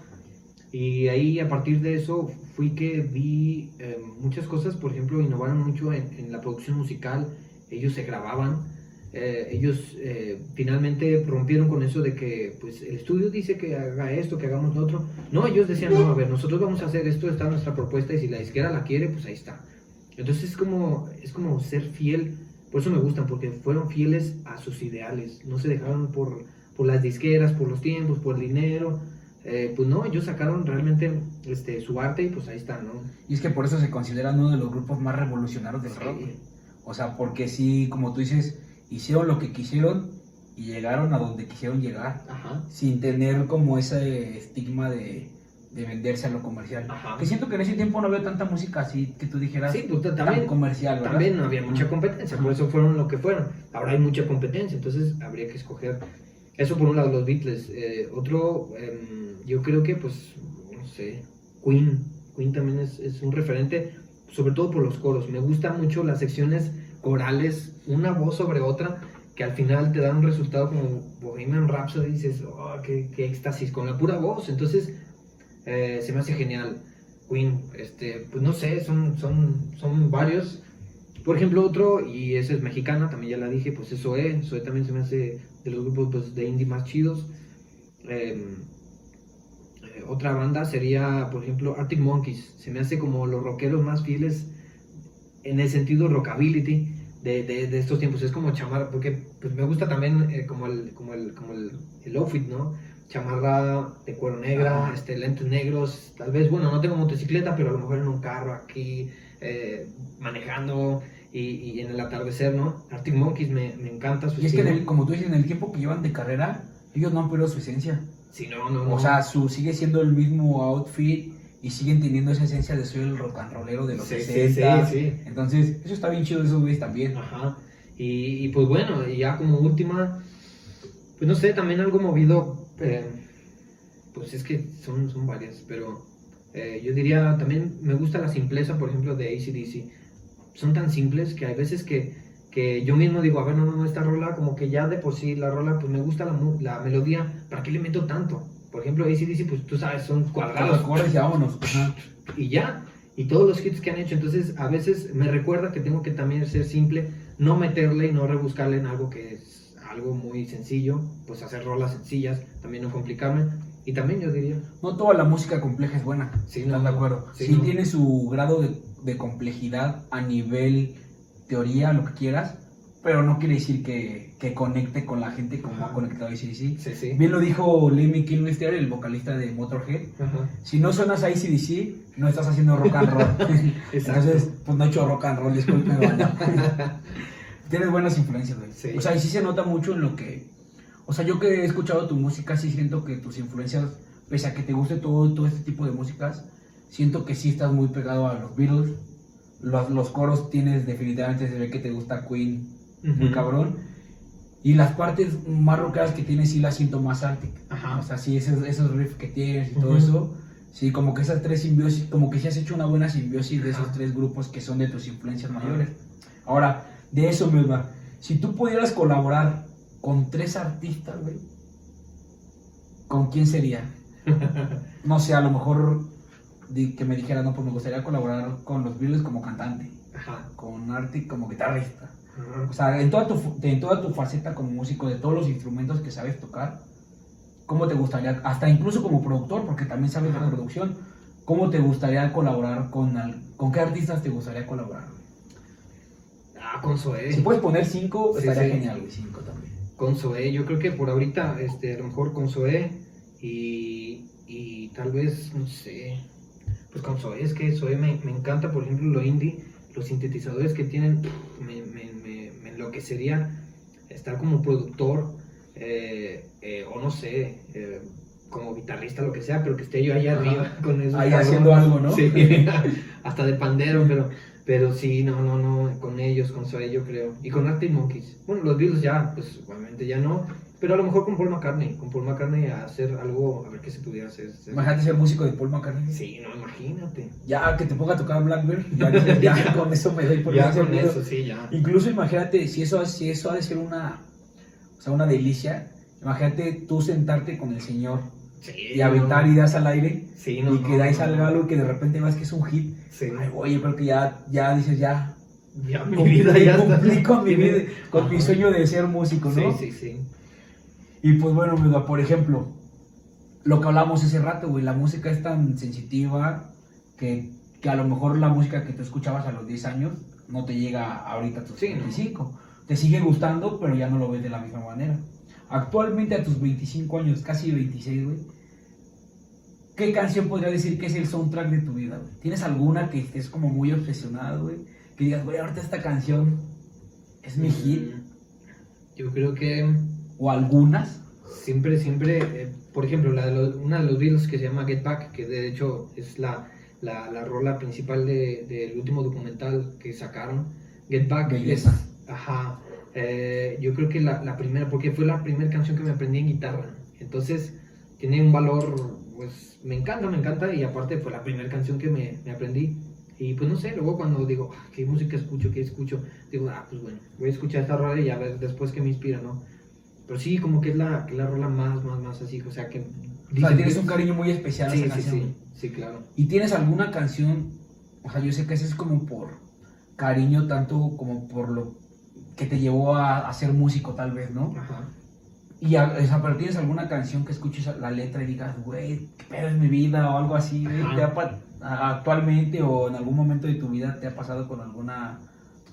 Y ahí a partir de eso fui que vi em, muchas cosas, por ejemplo, innovaron mucho en, en la producción musical, ellos se grababan, eh, ellos eh, finalmente rompieron con eso de que pues el estudio dice que haga esto, que hagamos lo otro. No, ellos decían, no, a ver, nosotros vamos a hacer esto, está nuestra propuesta y si la izquierda la quiere, pues ahí está. Entonces es como, es como ser fiel, por eso me gustan, porque fueron fieles a sus ideales, no se dejaron por, por las disqueras, por los tiempos, por el dinero. Eh, pues no, ellos sacaron realmente este, su arte y pues ahí está, ¿no? Y es que por eso se consideran uno de los grupos más revolucionarios del Sí. rock. O sea, porque sí, como tú dices, hicieron lo que quisieron y llegaron a donde quisieron llegar, Ajá. sin tener como ese estigma de, de venderse a lo comercial. Ajá. Que siento que en ese tiempo no había tanta música así que tú dijeras Sí, tan también, comercial, ¿verdad? También no había mucha Ajá. competencia, por eso fueron lo que fueron. Ahora hay mucha competencia, entonces habría que escoger. Eso por un lado, los Beatles. Eh, otro, em, yo creo que, pues, no sé, Queen. Queen también es, es un referente, sobre todo por los coros. Me gustan mucho las secciones corales, una voz sobre otra, que al final te dan un resultado como Bohemian Rhapsody, y dices, oh, qué, qué éxtasis, con la pura voz. Entonces, eh, se me hace genial. Queen, este, pues no sé, son, son, son varios. Por ejemplo, otro, y ese es mexicana, también ya la dije, pues es Zoé. Zoé también se me hace de los grupos pues, de indie más chidos. Eh, eh, otra banda sería, por ejemplo, Arctic Monkeys. Se me hace como los rockeros más fieles en el sentido rockability de, de, estos tiempos. Es como chamarra, porque pues, me gusta también eh, como, el, como, el, como el, el outfit, ¿no? Chamarra de cuero negra, Ajá. este, lentes negros. Tal vez, bueno, no tengo motocicleta, pero a lo mejor en un carro aquí, eh, manejando y, y en el atardecer, ¿no? Arctic Monkeys me, me encanta su Y es que, en estilo. el- como tú dices, en el tiempo que llevan de carrera, ellos no han perdido su esencia. Sí, no, no, no. O sea, su, sigue siendo el mismo outfit y siguen teniendo esa esencia de soy el rock and rollero de los Sí, sí, 60. sí, sí. Entonces, eso está bien chido de esos güeyes también. Ajá. Y, y, pues bueno, y ya como última, pues no sé, también algo movido, eh, pues es que son, son varias, pero eh, yo diría también me gusta la simpleza, por ejemplo, de ACDC. Son tan simples que hay veces que, que yo mismo digo, a ver, no, no, esta rola, como que ya de por sí la rola, pues me gusta la, la melodía, ¿para qué le meto tanto? Por ejemplo, ACDC, pues tú sabes, son cuadrados acordes y vámonos. Ajá. y ya. Y todos los hits que han hecho. Entonces, a veces me recuerda que tengo que también ser simple, no meterle y no rebuscarle en algo que es algo muy sencillo, pues hacer rolas sencillas, también no complicarme. Y también yo diría, No toda la música compleja es buena. Sí, ¿Estás no, de acuerdo? Sí, Sí, no. tiene su grado de, de complejidad a nivel teoría, lo que quieras, pero no quiere decir que, que conecte con la gente como Ajá. ha conectado ACDC. Sí, sí. Bien lo dijo Lemmy Kilmister, el vocalista de Motorhead. Ajá. Si no suenas a ACDC, no estás haciendo rock and roll. Entonces, pues no he hecho rock and roll, disculpe. Tienes buenas influencias, güey. Sí. O sea, y sí se nota mucho en lo que... O sea, yo que he escuchado tu música, sí siento que tus influencias, pese a que te guste todo, todo este tipo de músicas, siento que sí estás muy pegado a los Beatles. Los, los coros tienes definitivamente, se ve que te gusta Queen, muy Ujú. cabrón. Y las partes más rockeras que tienes sí las siento más Arctic. Ajá. O sea, sí, esos, esos riffs que tienes y todo Ujú. eso. Sí, como que esas tres simbiosis, como que sí has hecho una buena simbiosis de esos tres grupos que son de tus influencias Ajá. mayores. Ahora, de eso me va. Si tú pudieras colaborar con tres artistas, güey, ¿con quién sería? No sé, a lo mejor que me dijera, no, pues me gustaría colaborar con los Beatles como cantante, Ajá. con Arctic como guitarrista. Ajá. O sea, en toda, tu, en toda tu faceta como músico, de todos los instrumentos que sabes tocar, ¿cómo te gustaría, hasta incluso como productor, porque también sabes de Ajá. producción, ¿cómo te gustaría colaborar con, al- con qué artistas te gustaría colaborar? Ah, con Zoé. Si puedes poner cinco, Sí, estaría sí. genial, güey, cinco también. Con Zoé, yo creo que por ahorita, este, a lo mejor con Zoé y, y tal vez, no sé, pues con Zoé, es que Zoé me, me encanta, por ejemplo, lo indie, los sintetizadores que tienen, me, me, me, me enloquecería estar como productor, eh, eh, o no sé, eh, como guitarrista, lo que sea, pero que esté yo Ajá. arriba con esos Ahí haciendo algo, ¿no? Sí, hasta de pandero, pero, pero sí, no, no, no, con ellos, con Zoé yo creo. Y con Arctic Monkeys. Bueno, los Beatles ya, pues obviamente ya no, pero a lo mejor con Paul McCartney, con Paul McCartney a hacer algo, a ver qué se pudiera hacer. Imagínate ser músico de Paul McCartney. Sí, no, imagínate. Ya que te ponga a tocar Blackbird, ya, ya con eso me doy por ya con eso, sí, ya. Incluso imagínate, si eso, si eso ha de ser una, o sea, una delicia, imagínate tú sentarte con el señor Sí, y aventar no. ideas al aire Sí, no, y que de no. algo que de repente ves que es un hit. Sí. Ay, yo creo que ya, ya dices, ya, Ya mi vida ya está. con mi vida, con mi sueño de ser músico, Sí, ¿no? sí, sí. Y pues bueno, amigo, por ejemplo, lo que hablamos ese rato, güey, la música es tan sensitiva que, que a lo mejor la música que tú escuchabas a los 10 años no te llega ahorita a tus Sí, ¿no? 25. Te sigue gustando, pero ya no lo ves de la misma manera. Actualmente a tus 25 años, casi 26, güey, ¿qué canción podría decir que es el soundtrack de tu vida, güey? ¿Tienes alguna que estés como muy obsesionado, güey? Que digas, güey, ahorita esta canción es mi hit. Mm, Yo creo que O algunas. siempre, siempre, eh, por ejemplo, la de los- una de los Beatles que se llama Get Back, que de hecho es la, la, la rola principal de- del último documental que sacaron, Get Back. Belleza. es- ajá, eh, yo creo que la, la primera, porque fue la primera canción que me aprendí en guitarra, entonces tiene un valor, pues me encanta, me encanta, y aparte fue la primera canción que me, me aprendí. Y pues no sé, luego cuando digo, "Ah, ¿qué música escucho? ¿Qué escucho? Digo, ah, pues bueno, voy a escuchar esta rola y a ver después qué me inspira, ¿no? Pero sí, como que es la, que la rola más, más, más así, o sea que... O sea, tienes un cariño muy especial a Sí, esa sí, canción. sí, sí, claro. ¿Y tienes alguna canción? O sea, yo sé que ese es como por cariño, tanto como por lo que te llevó a, a ser músico, tal vez, ¿no? Ajá. Y, a- sea, pero tienes alguna canción que escuches la letra y digas, güey, qué pedo es mi vida o algo así. Ajá. ¿Te ha a- actualmente o en algún momento de tu vida te ha pasado con alguna,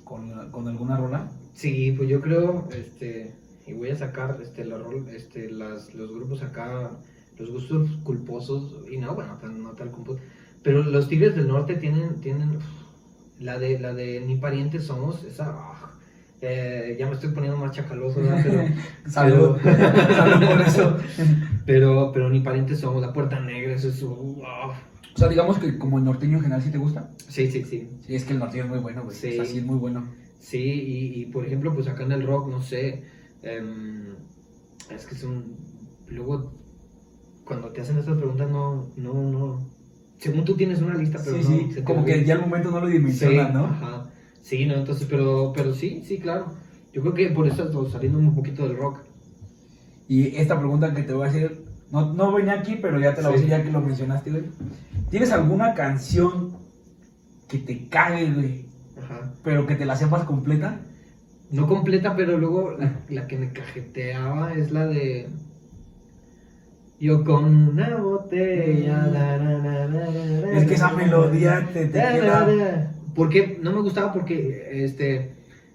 con, con alguna rola? Sí, pues yo creo, este, y voy a sacar este, la este, las, los grupos acá, los gustos culposos, y no, bueno, no tal culposo, pero los Tigres del Norte tienen, tienen, la de, la de Ni Parientes Somos, esa, ah, eh, ya me estoy poniendo más chacaloso, ¿verdad? pero, Salud. Salud por eso. pero, pero Ni Parientes Somos, La Puerta Negra, eso es, uh, ah. O sea, digamos que como el norteño en general sí te gusta. sí, sí, sí, Sí, es que el norteño es muy bueno, güey. Sí. O sea, sí es muy bueno. Sí, y, y, por ejemplo, pues acá en el rock, no sé, em, es que son, luego, cuando te hacen estas preguntas, no, no, no, según tú tienes una lista, pero sí, no, sí, como que ya al momento no lo sí, dimensionas, ¿no? Ajá, sí, no, entonces, pero, pero sí, sí, claro, yo creo que por eso estoy saliendo un poquito del rock. Y esta pregunta que te voy a hacer, no, no venía aquí, pero ya te la voy a decir ya que lo mencionaste, güey. ¿Tienes alguna canción que te cague, güey, Ajá. pero que te la sepas completa? No completa, pero luego la, la que me cajeteaba es la de... Yo con una botella... la, la, la, la, la, Es que esa melodía te, te queda... Porque no me gustaba porque este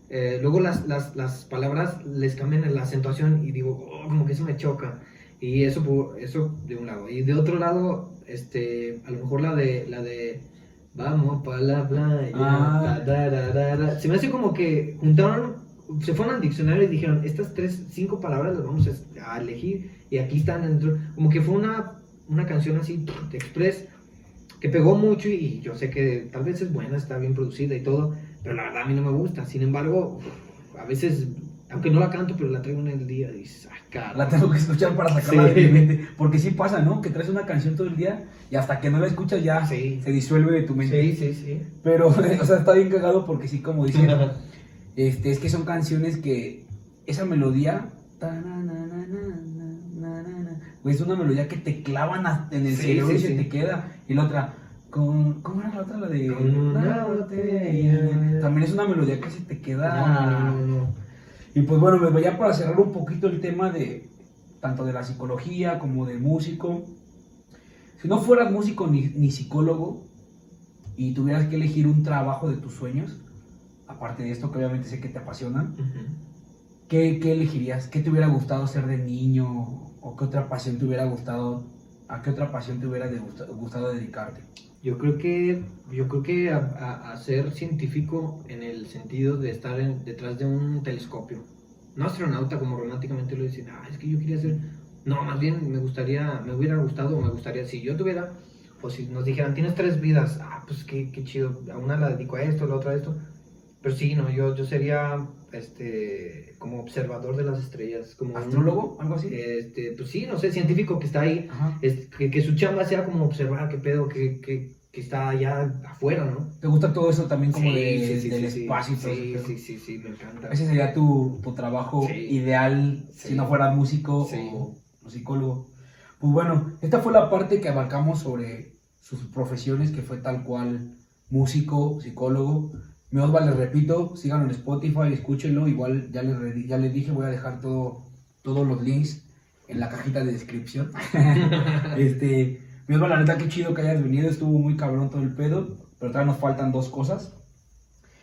eh, luego las, las, las palabras les cambian la acentuación y digo, oh, como que eso me choca. Y eso, eso de un lado. Y de otro lado, este, a lo mejor la de, la de, vamos para la playa. Ah. ta, da, da, da, da. Se me hace como que juntaron, se fueron al diccionario y dijeron, estas tres, cinco palabras las vamos a, a elegir y aquí están dentro. Como que fue una, una canción así, de express, que pegó mucho y yo sé que tal vez es buena, está bien producida y todo, pero la verdad a mí no me gusta. Sin embargo, a veces, aunque no la canto, pero la traigo en el día y dices, ah. La tengo que escuchar para sacarla Sí. de mi mente. Porque sí pasa, ¿no? Que traes una canción todo el día y hasta que no la escuchas ya Sí. se disuelve de tu mente. Sí, sí, sí. Pero, o sea, está bien cagado porque sí, como dicen, este, es que son canciones que esa melodía... Es una melodía que te clavan hasta en el Sí, cerebro y se te queda. Y la otra, con, ¿cómo era la otra? La de... Con una botella. También es una melodía que se te queda... Y pues bueno, pues ya para cerrar un poquito el tema de tanto de la psicología como de músico. Si no fueras músico ni, ni psicólogo y tuvieras que elegir un trabajo de tus sueños, aparte de esto que obviamente sé que te apasiona, Ujú. ¿qué, qué elegirías? ¿Qué te hubiera gustado ser de niño? ¿O qué otra pasión te hubiera gustado? ¿A qué otra pasión te hubiera de- gustado dedicarte? Yo creo que, yo creo que a, a- a ser científico en el sentido de estar en- detrás de un telescopio. No astronauta como románticamente lo dicen, ah, es que yo quería ser... No, más bien me gustaría, me hubiera gustado, me gustaría, si yo tuviera, o si nos dijeran, tienes tres vidas, ah, pues qué, qué chido, a una la dedico a esto, a la otra a esto. Pero sí, no, yo, yo sería, este, como observador de las estrellas, como un- ¿Astrólogo? ¿Algo así? Este, pues sí, no sé, científico que está ahí, es que, que su chamba sea como observar qué pedo, que, que, que está allá afuera, ¿no? ¿Te gusta todo eso también como Sí, de- sí, sí, del espacio y todo sí, sí, sí, sí, me encanta. Ese sería tu, tu trabajo ideal si no fueras músico o psicólogo. Pues bueno, esta fue la parte que abarcamos sobre sus profesiones, que fue tal cual músico, psicólogo. Mi Osval, les repito, síganlo en Spotify, escúchenlo. Igual ya les, ya les dije, voy a dejar todo, todos los links en la cajita de descripción. este, mi Osval, la neta, qué chido que hayas venido. Estuvo muy cabrón todo el pedo, pero todavía nos faltan dos cosas.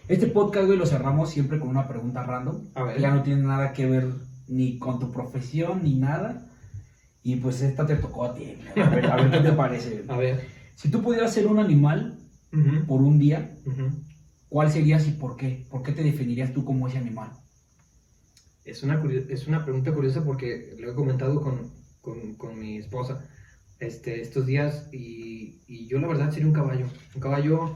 Este podcast, güey, lo cerramos siempre con una pregunta random. A ver. Que ya no tiene nada que ver ni con tu profesión ni nada. Y pues esta te tocó a ti. A ver, a ver qué te parece. A ver. Si tú pudieras ser un animal Ujú, por un día, ujú. ¿Cuál serías y por qué? ¿Por qué te definirías tú como ese animal? Es una, es una pregunta curiosa porque lo he comentado con, con, con mi esposa este, estos días y, y yo la verdad sería un caballo. Un caballo,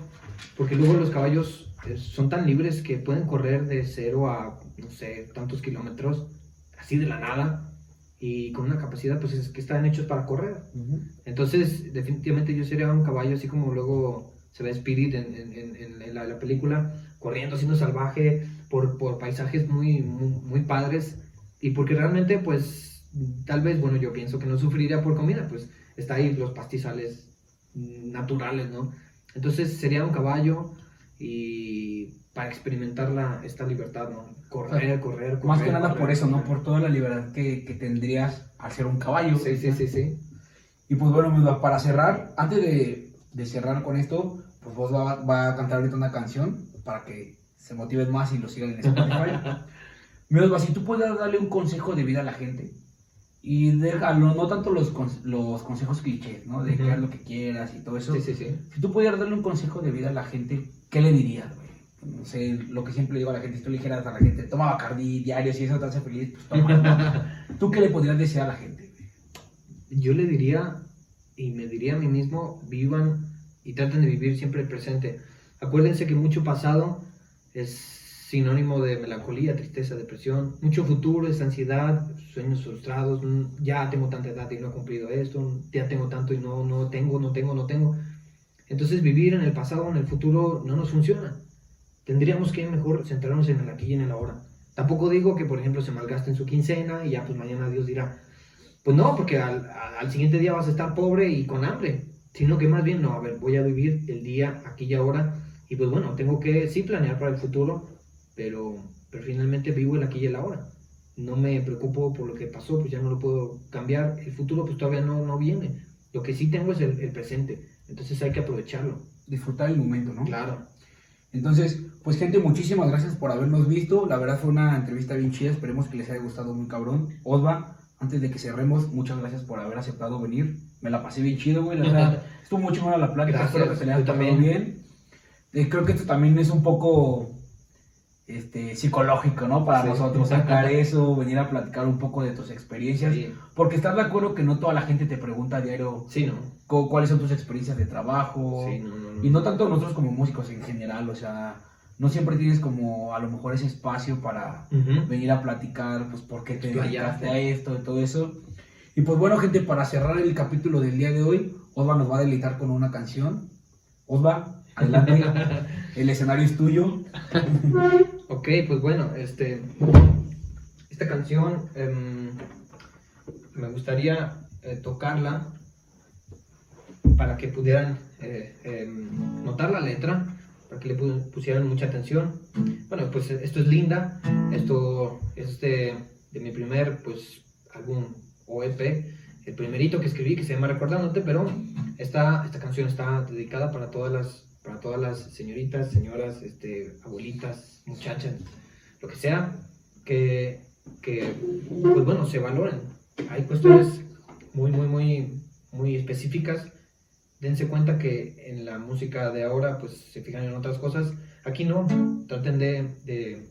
porque luego los caballos eh, son tan libres que pueden correr de cero a, no sé, tantos kilómetros, así de la nada, y con una capacidad pues es que están hechos para correr. Entonces, definitivamente yo sería un caballo así como luego se ve Spirit en, en- en- la, la película, corriendo, siendo salvaje por, por paisajes muy, muy, muy padres y porque realmente pues tal vez, bueno, yo pienso que no sufriría por comida, pues está ahí los pastizales naturales, ¿no? Entonces sería un caballo y para experimentar la, esta libertad, ¿no? Correr, correr, correr. Más que nada correr, por eso, ¿no? Por toda la libertad que, que tendrías al ser un caballo. Sí, sí, sí, sí. Y pues bueno, pues, para cerrar, antes de, de cerrar con esto, pues vos va, va a cantar ahorita una canción para que se motiven más y lo sigan en Spotify. Mira, si tú puedes darle un consejo de vida a la gente y déjalo, no tanto los, los consejos clichés, ¿no? De que Ujú. haz lo que quieras y todo eso. Sí, sí, sí. Si tú pudieras darle un consejo de vida a la gente, ¿qué le dirías, güey? No sé, lo que siempre digo a la gente, si tú le dijeras a la gente, toma Bacardi diario, si eso te hace feliz, pues toma. ¿Tú qué le podrías decir a la gente? Yo le diría y me diría a mí mismo, vivan y traten de vivir siempre el presente. Acuérdense que mucho pasado es sinónimo de melancolía, tristeza, depresión. Mucho futuro es ansiedad, sueños frustrados. mm, Ya tengo tanta edad y no he cumplido esto. Ya tengo tanto y no, no tengo, no tengo, no tengo. Entonces vivir en el pasado o en el futuro no nos funciona. Tendríamos que mejor centrarnos en el aquí y en el ahora. Tampoco digo que, por ejemplo, se malgasten su quincena y ya pues mañana Dios dirá, pues no, porque al, al siguiente día vas a estar pobre y con hambre, sino que más bien, no, a ver, voy a vivir el día aquí y ahora, y pues bueno, tengo que sí planear para el futuro, pero, pero finalmente vivo el aquí y el ahora. No me preocupo por lo que pasó, pues ya no lo puedo cambiar, el futuro pues todavía no, no viene. Lo que sí tengo es el, el presente, entonces hay que aprovecharlo. Disfrutar el momento, ¿no? Claro. Entonces, Pues gente, muchísimas gracias por habernos visto. La verdad fue una entrevista bien chida. Esperemos que les haya gustado muy cabrón. Osva, antes de que cerremos, muchas gracias por haber aceptado venir. Me la pasé bien chido, güey. La verdad, estuvo muy chingona la plática. Gracias, Espero que se le haya bien. Eh, creo que esto también es un poco este, psicológico, ¿no? Para Sí. nosotros sacar eso, venir a platicar un poco de tus experiencias. Sí, Porque estás de acuerdo que no toda la gente te pregunta a diario sí, no. cu- cuáles son tus experiencias de trabajo. No, no. Y no tanto nosotros como músicos en general, o sea, no siempre tienes como a lo mejor ese espacio para venir a platicar, pues por qué te dedicaste a esto y todo eso. Y pues bueno, gente, para cerrar el capítulo del día de hoy, Osva nos va a deleitar con una canción. Osva, adelante, el escenario es tuyo. Ok, pues bueno, este, esta canción em, me gustaría eh, tocarla para que pudieran eh, em, notar la letra, para que le pu- pusieran mucha atención. Bueno, pues esto es Linda, esto es de, de mi primer pues, álbum o EP, el primerito que escribí que se llama Recordándote, pero esta, esta canción está dedicada para todas las, para todas las señoritas, señoras, este, abuelitas, muchachas, lo que sea, que, que pues bueno, se valoren. Hay cuestiones muy, muy, muy, muy específicas. Dense cuenta que en la música de ahora pues se fijan en otras cosas. Aquí no, traten de, de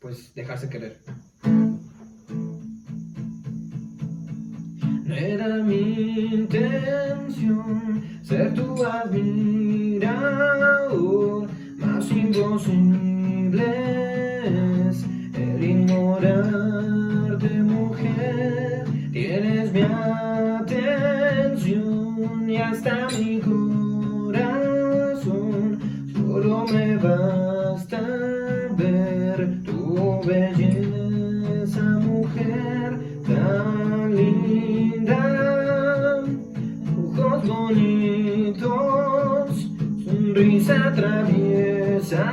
pues dejarse querer. No era mi intención ser tu admirador, más imposible es el ignorarte, mujer. Tienes mi atención y hasta mi corazón. Solo me basta ver tu belleza, mujer tan linda. Ojos bonitos, sonrisa traviesa,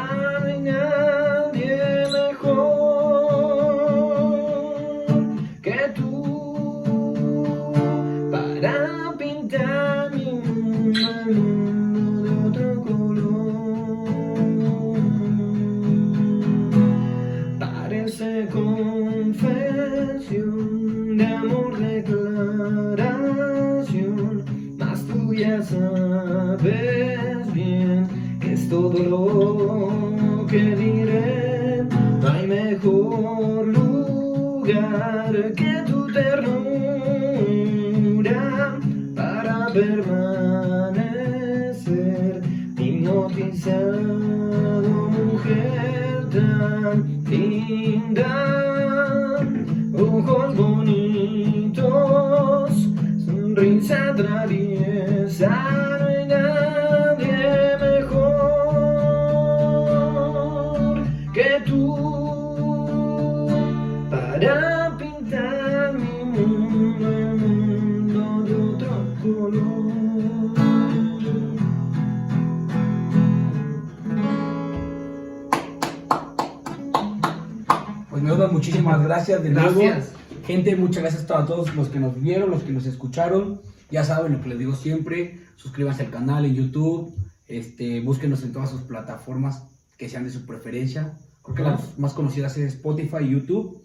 muchas gracias a todos los que nos vieron, los que nos escucharon. Ya saben lo que les digo siempre, suscríbanse al canal en YouTube, este, búsquenos en todas sus plataformas que sean de su preferencia. Creo que las más conocidas es Spotify y YouTube.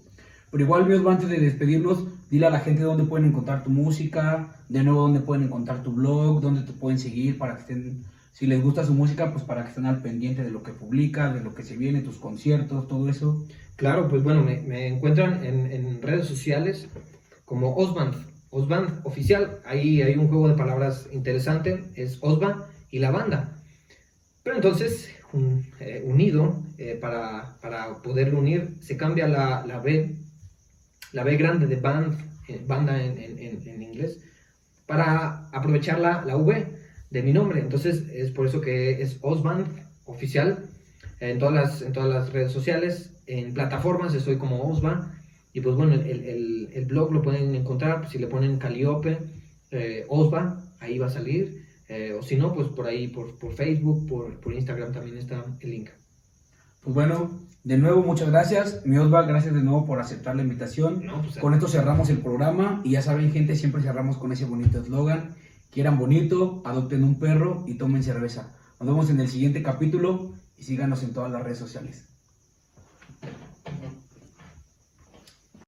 Pero igual, Miosba, antes de despedirnos, dile a la gente dónde pueden encontrar tu música, de nuevo dónde pueden encontrar tu blog, dónde te pueden seguir para que estén, si les gusta su música, pues para que estén al pendiente de lo que publica, de lo que se viene, tus conciertos, todo eso. Claro, pues bueno, me, encuentran en, redes sociales como Osband, Osband oficial. Ahí hay un juego de palabras interesante, es Osba y la banda. Pero entonces, eh, unido, eh, para, para poderlo unir, se cambia la, la B, la B grande de band, eh, banda en- en- en inglés, para aprovechar la, la V de mi nombre. Entonces, es por eso que es Osband oficial en todas las, en todas las redes sociales, en plataformas estoy como Osva. Y pues bueno, el, el- el blog lo pueden encontrar, pues, si le ponen Caliope, eh, Osva, ahí va a salir. eh, o si no, pues por ahí, por, por Facebook, por, por Instagram también está el link. Pues bueno, de nuevo muchas gracias. Mi Osva, gracias de nuevo por aceptar la invitación. No, pues, Con esto cerramos el programa y ya saben gente, siempre cerramos con ese bonito eslogan. Quieran bonito, adopten un perro y tomen cerveza. Nos vemos en el siguiente capítulo y síganos en todas las redes sociales. him.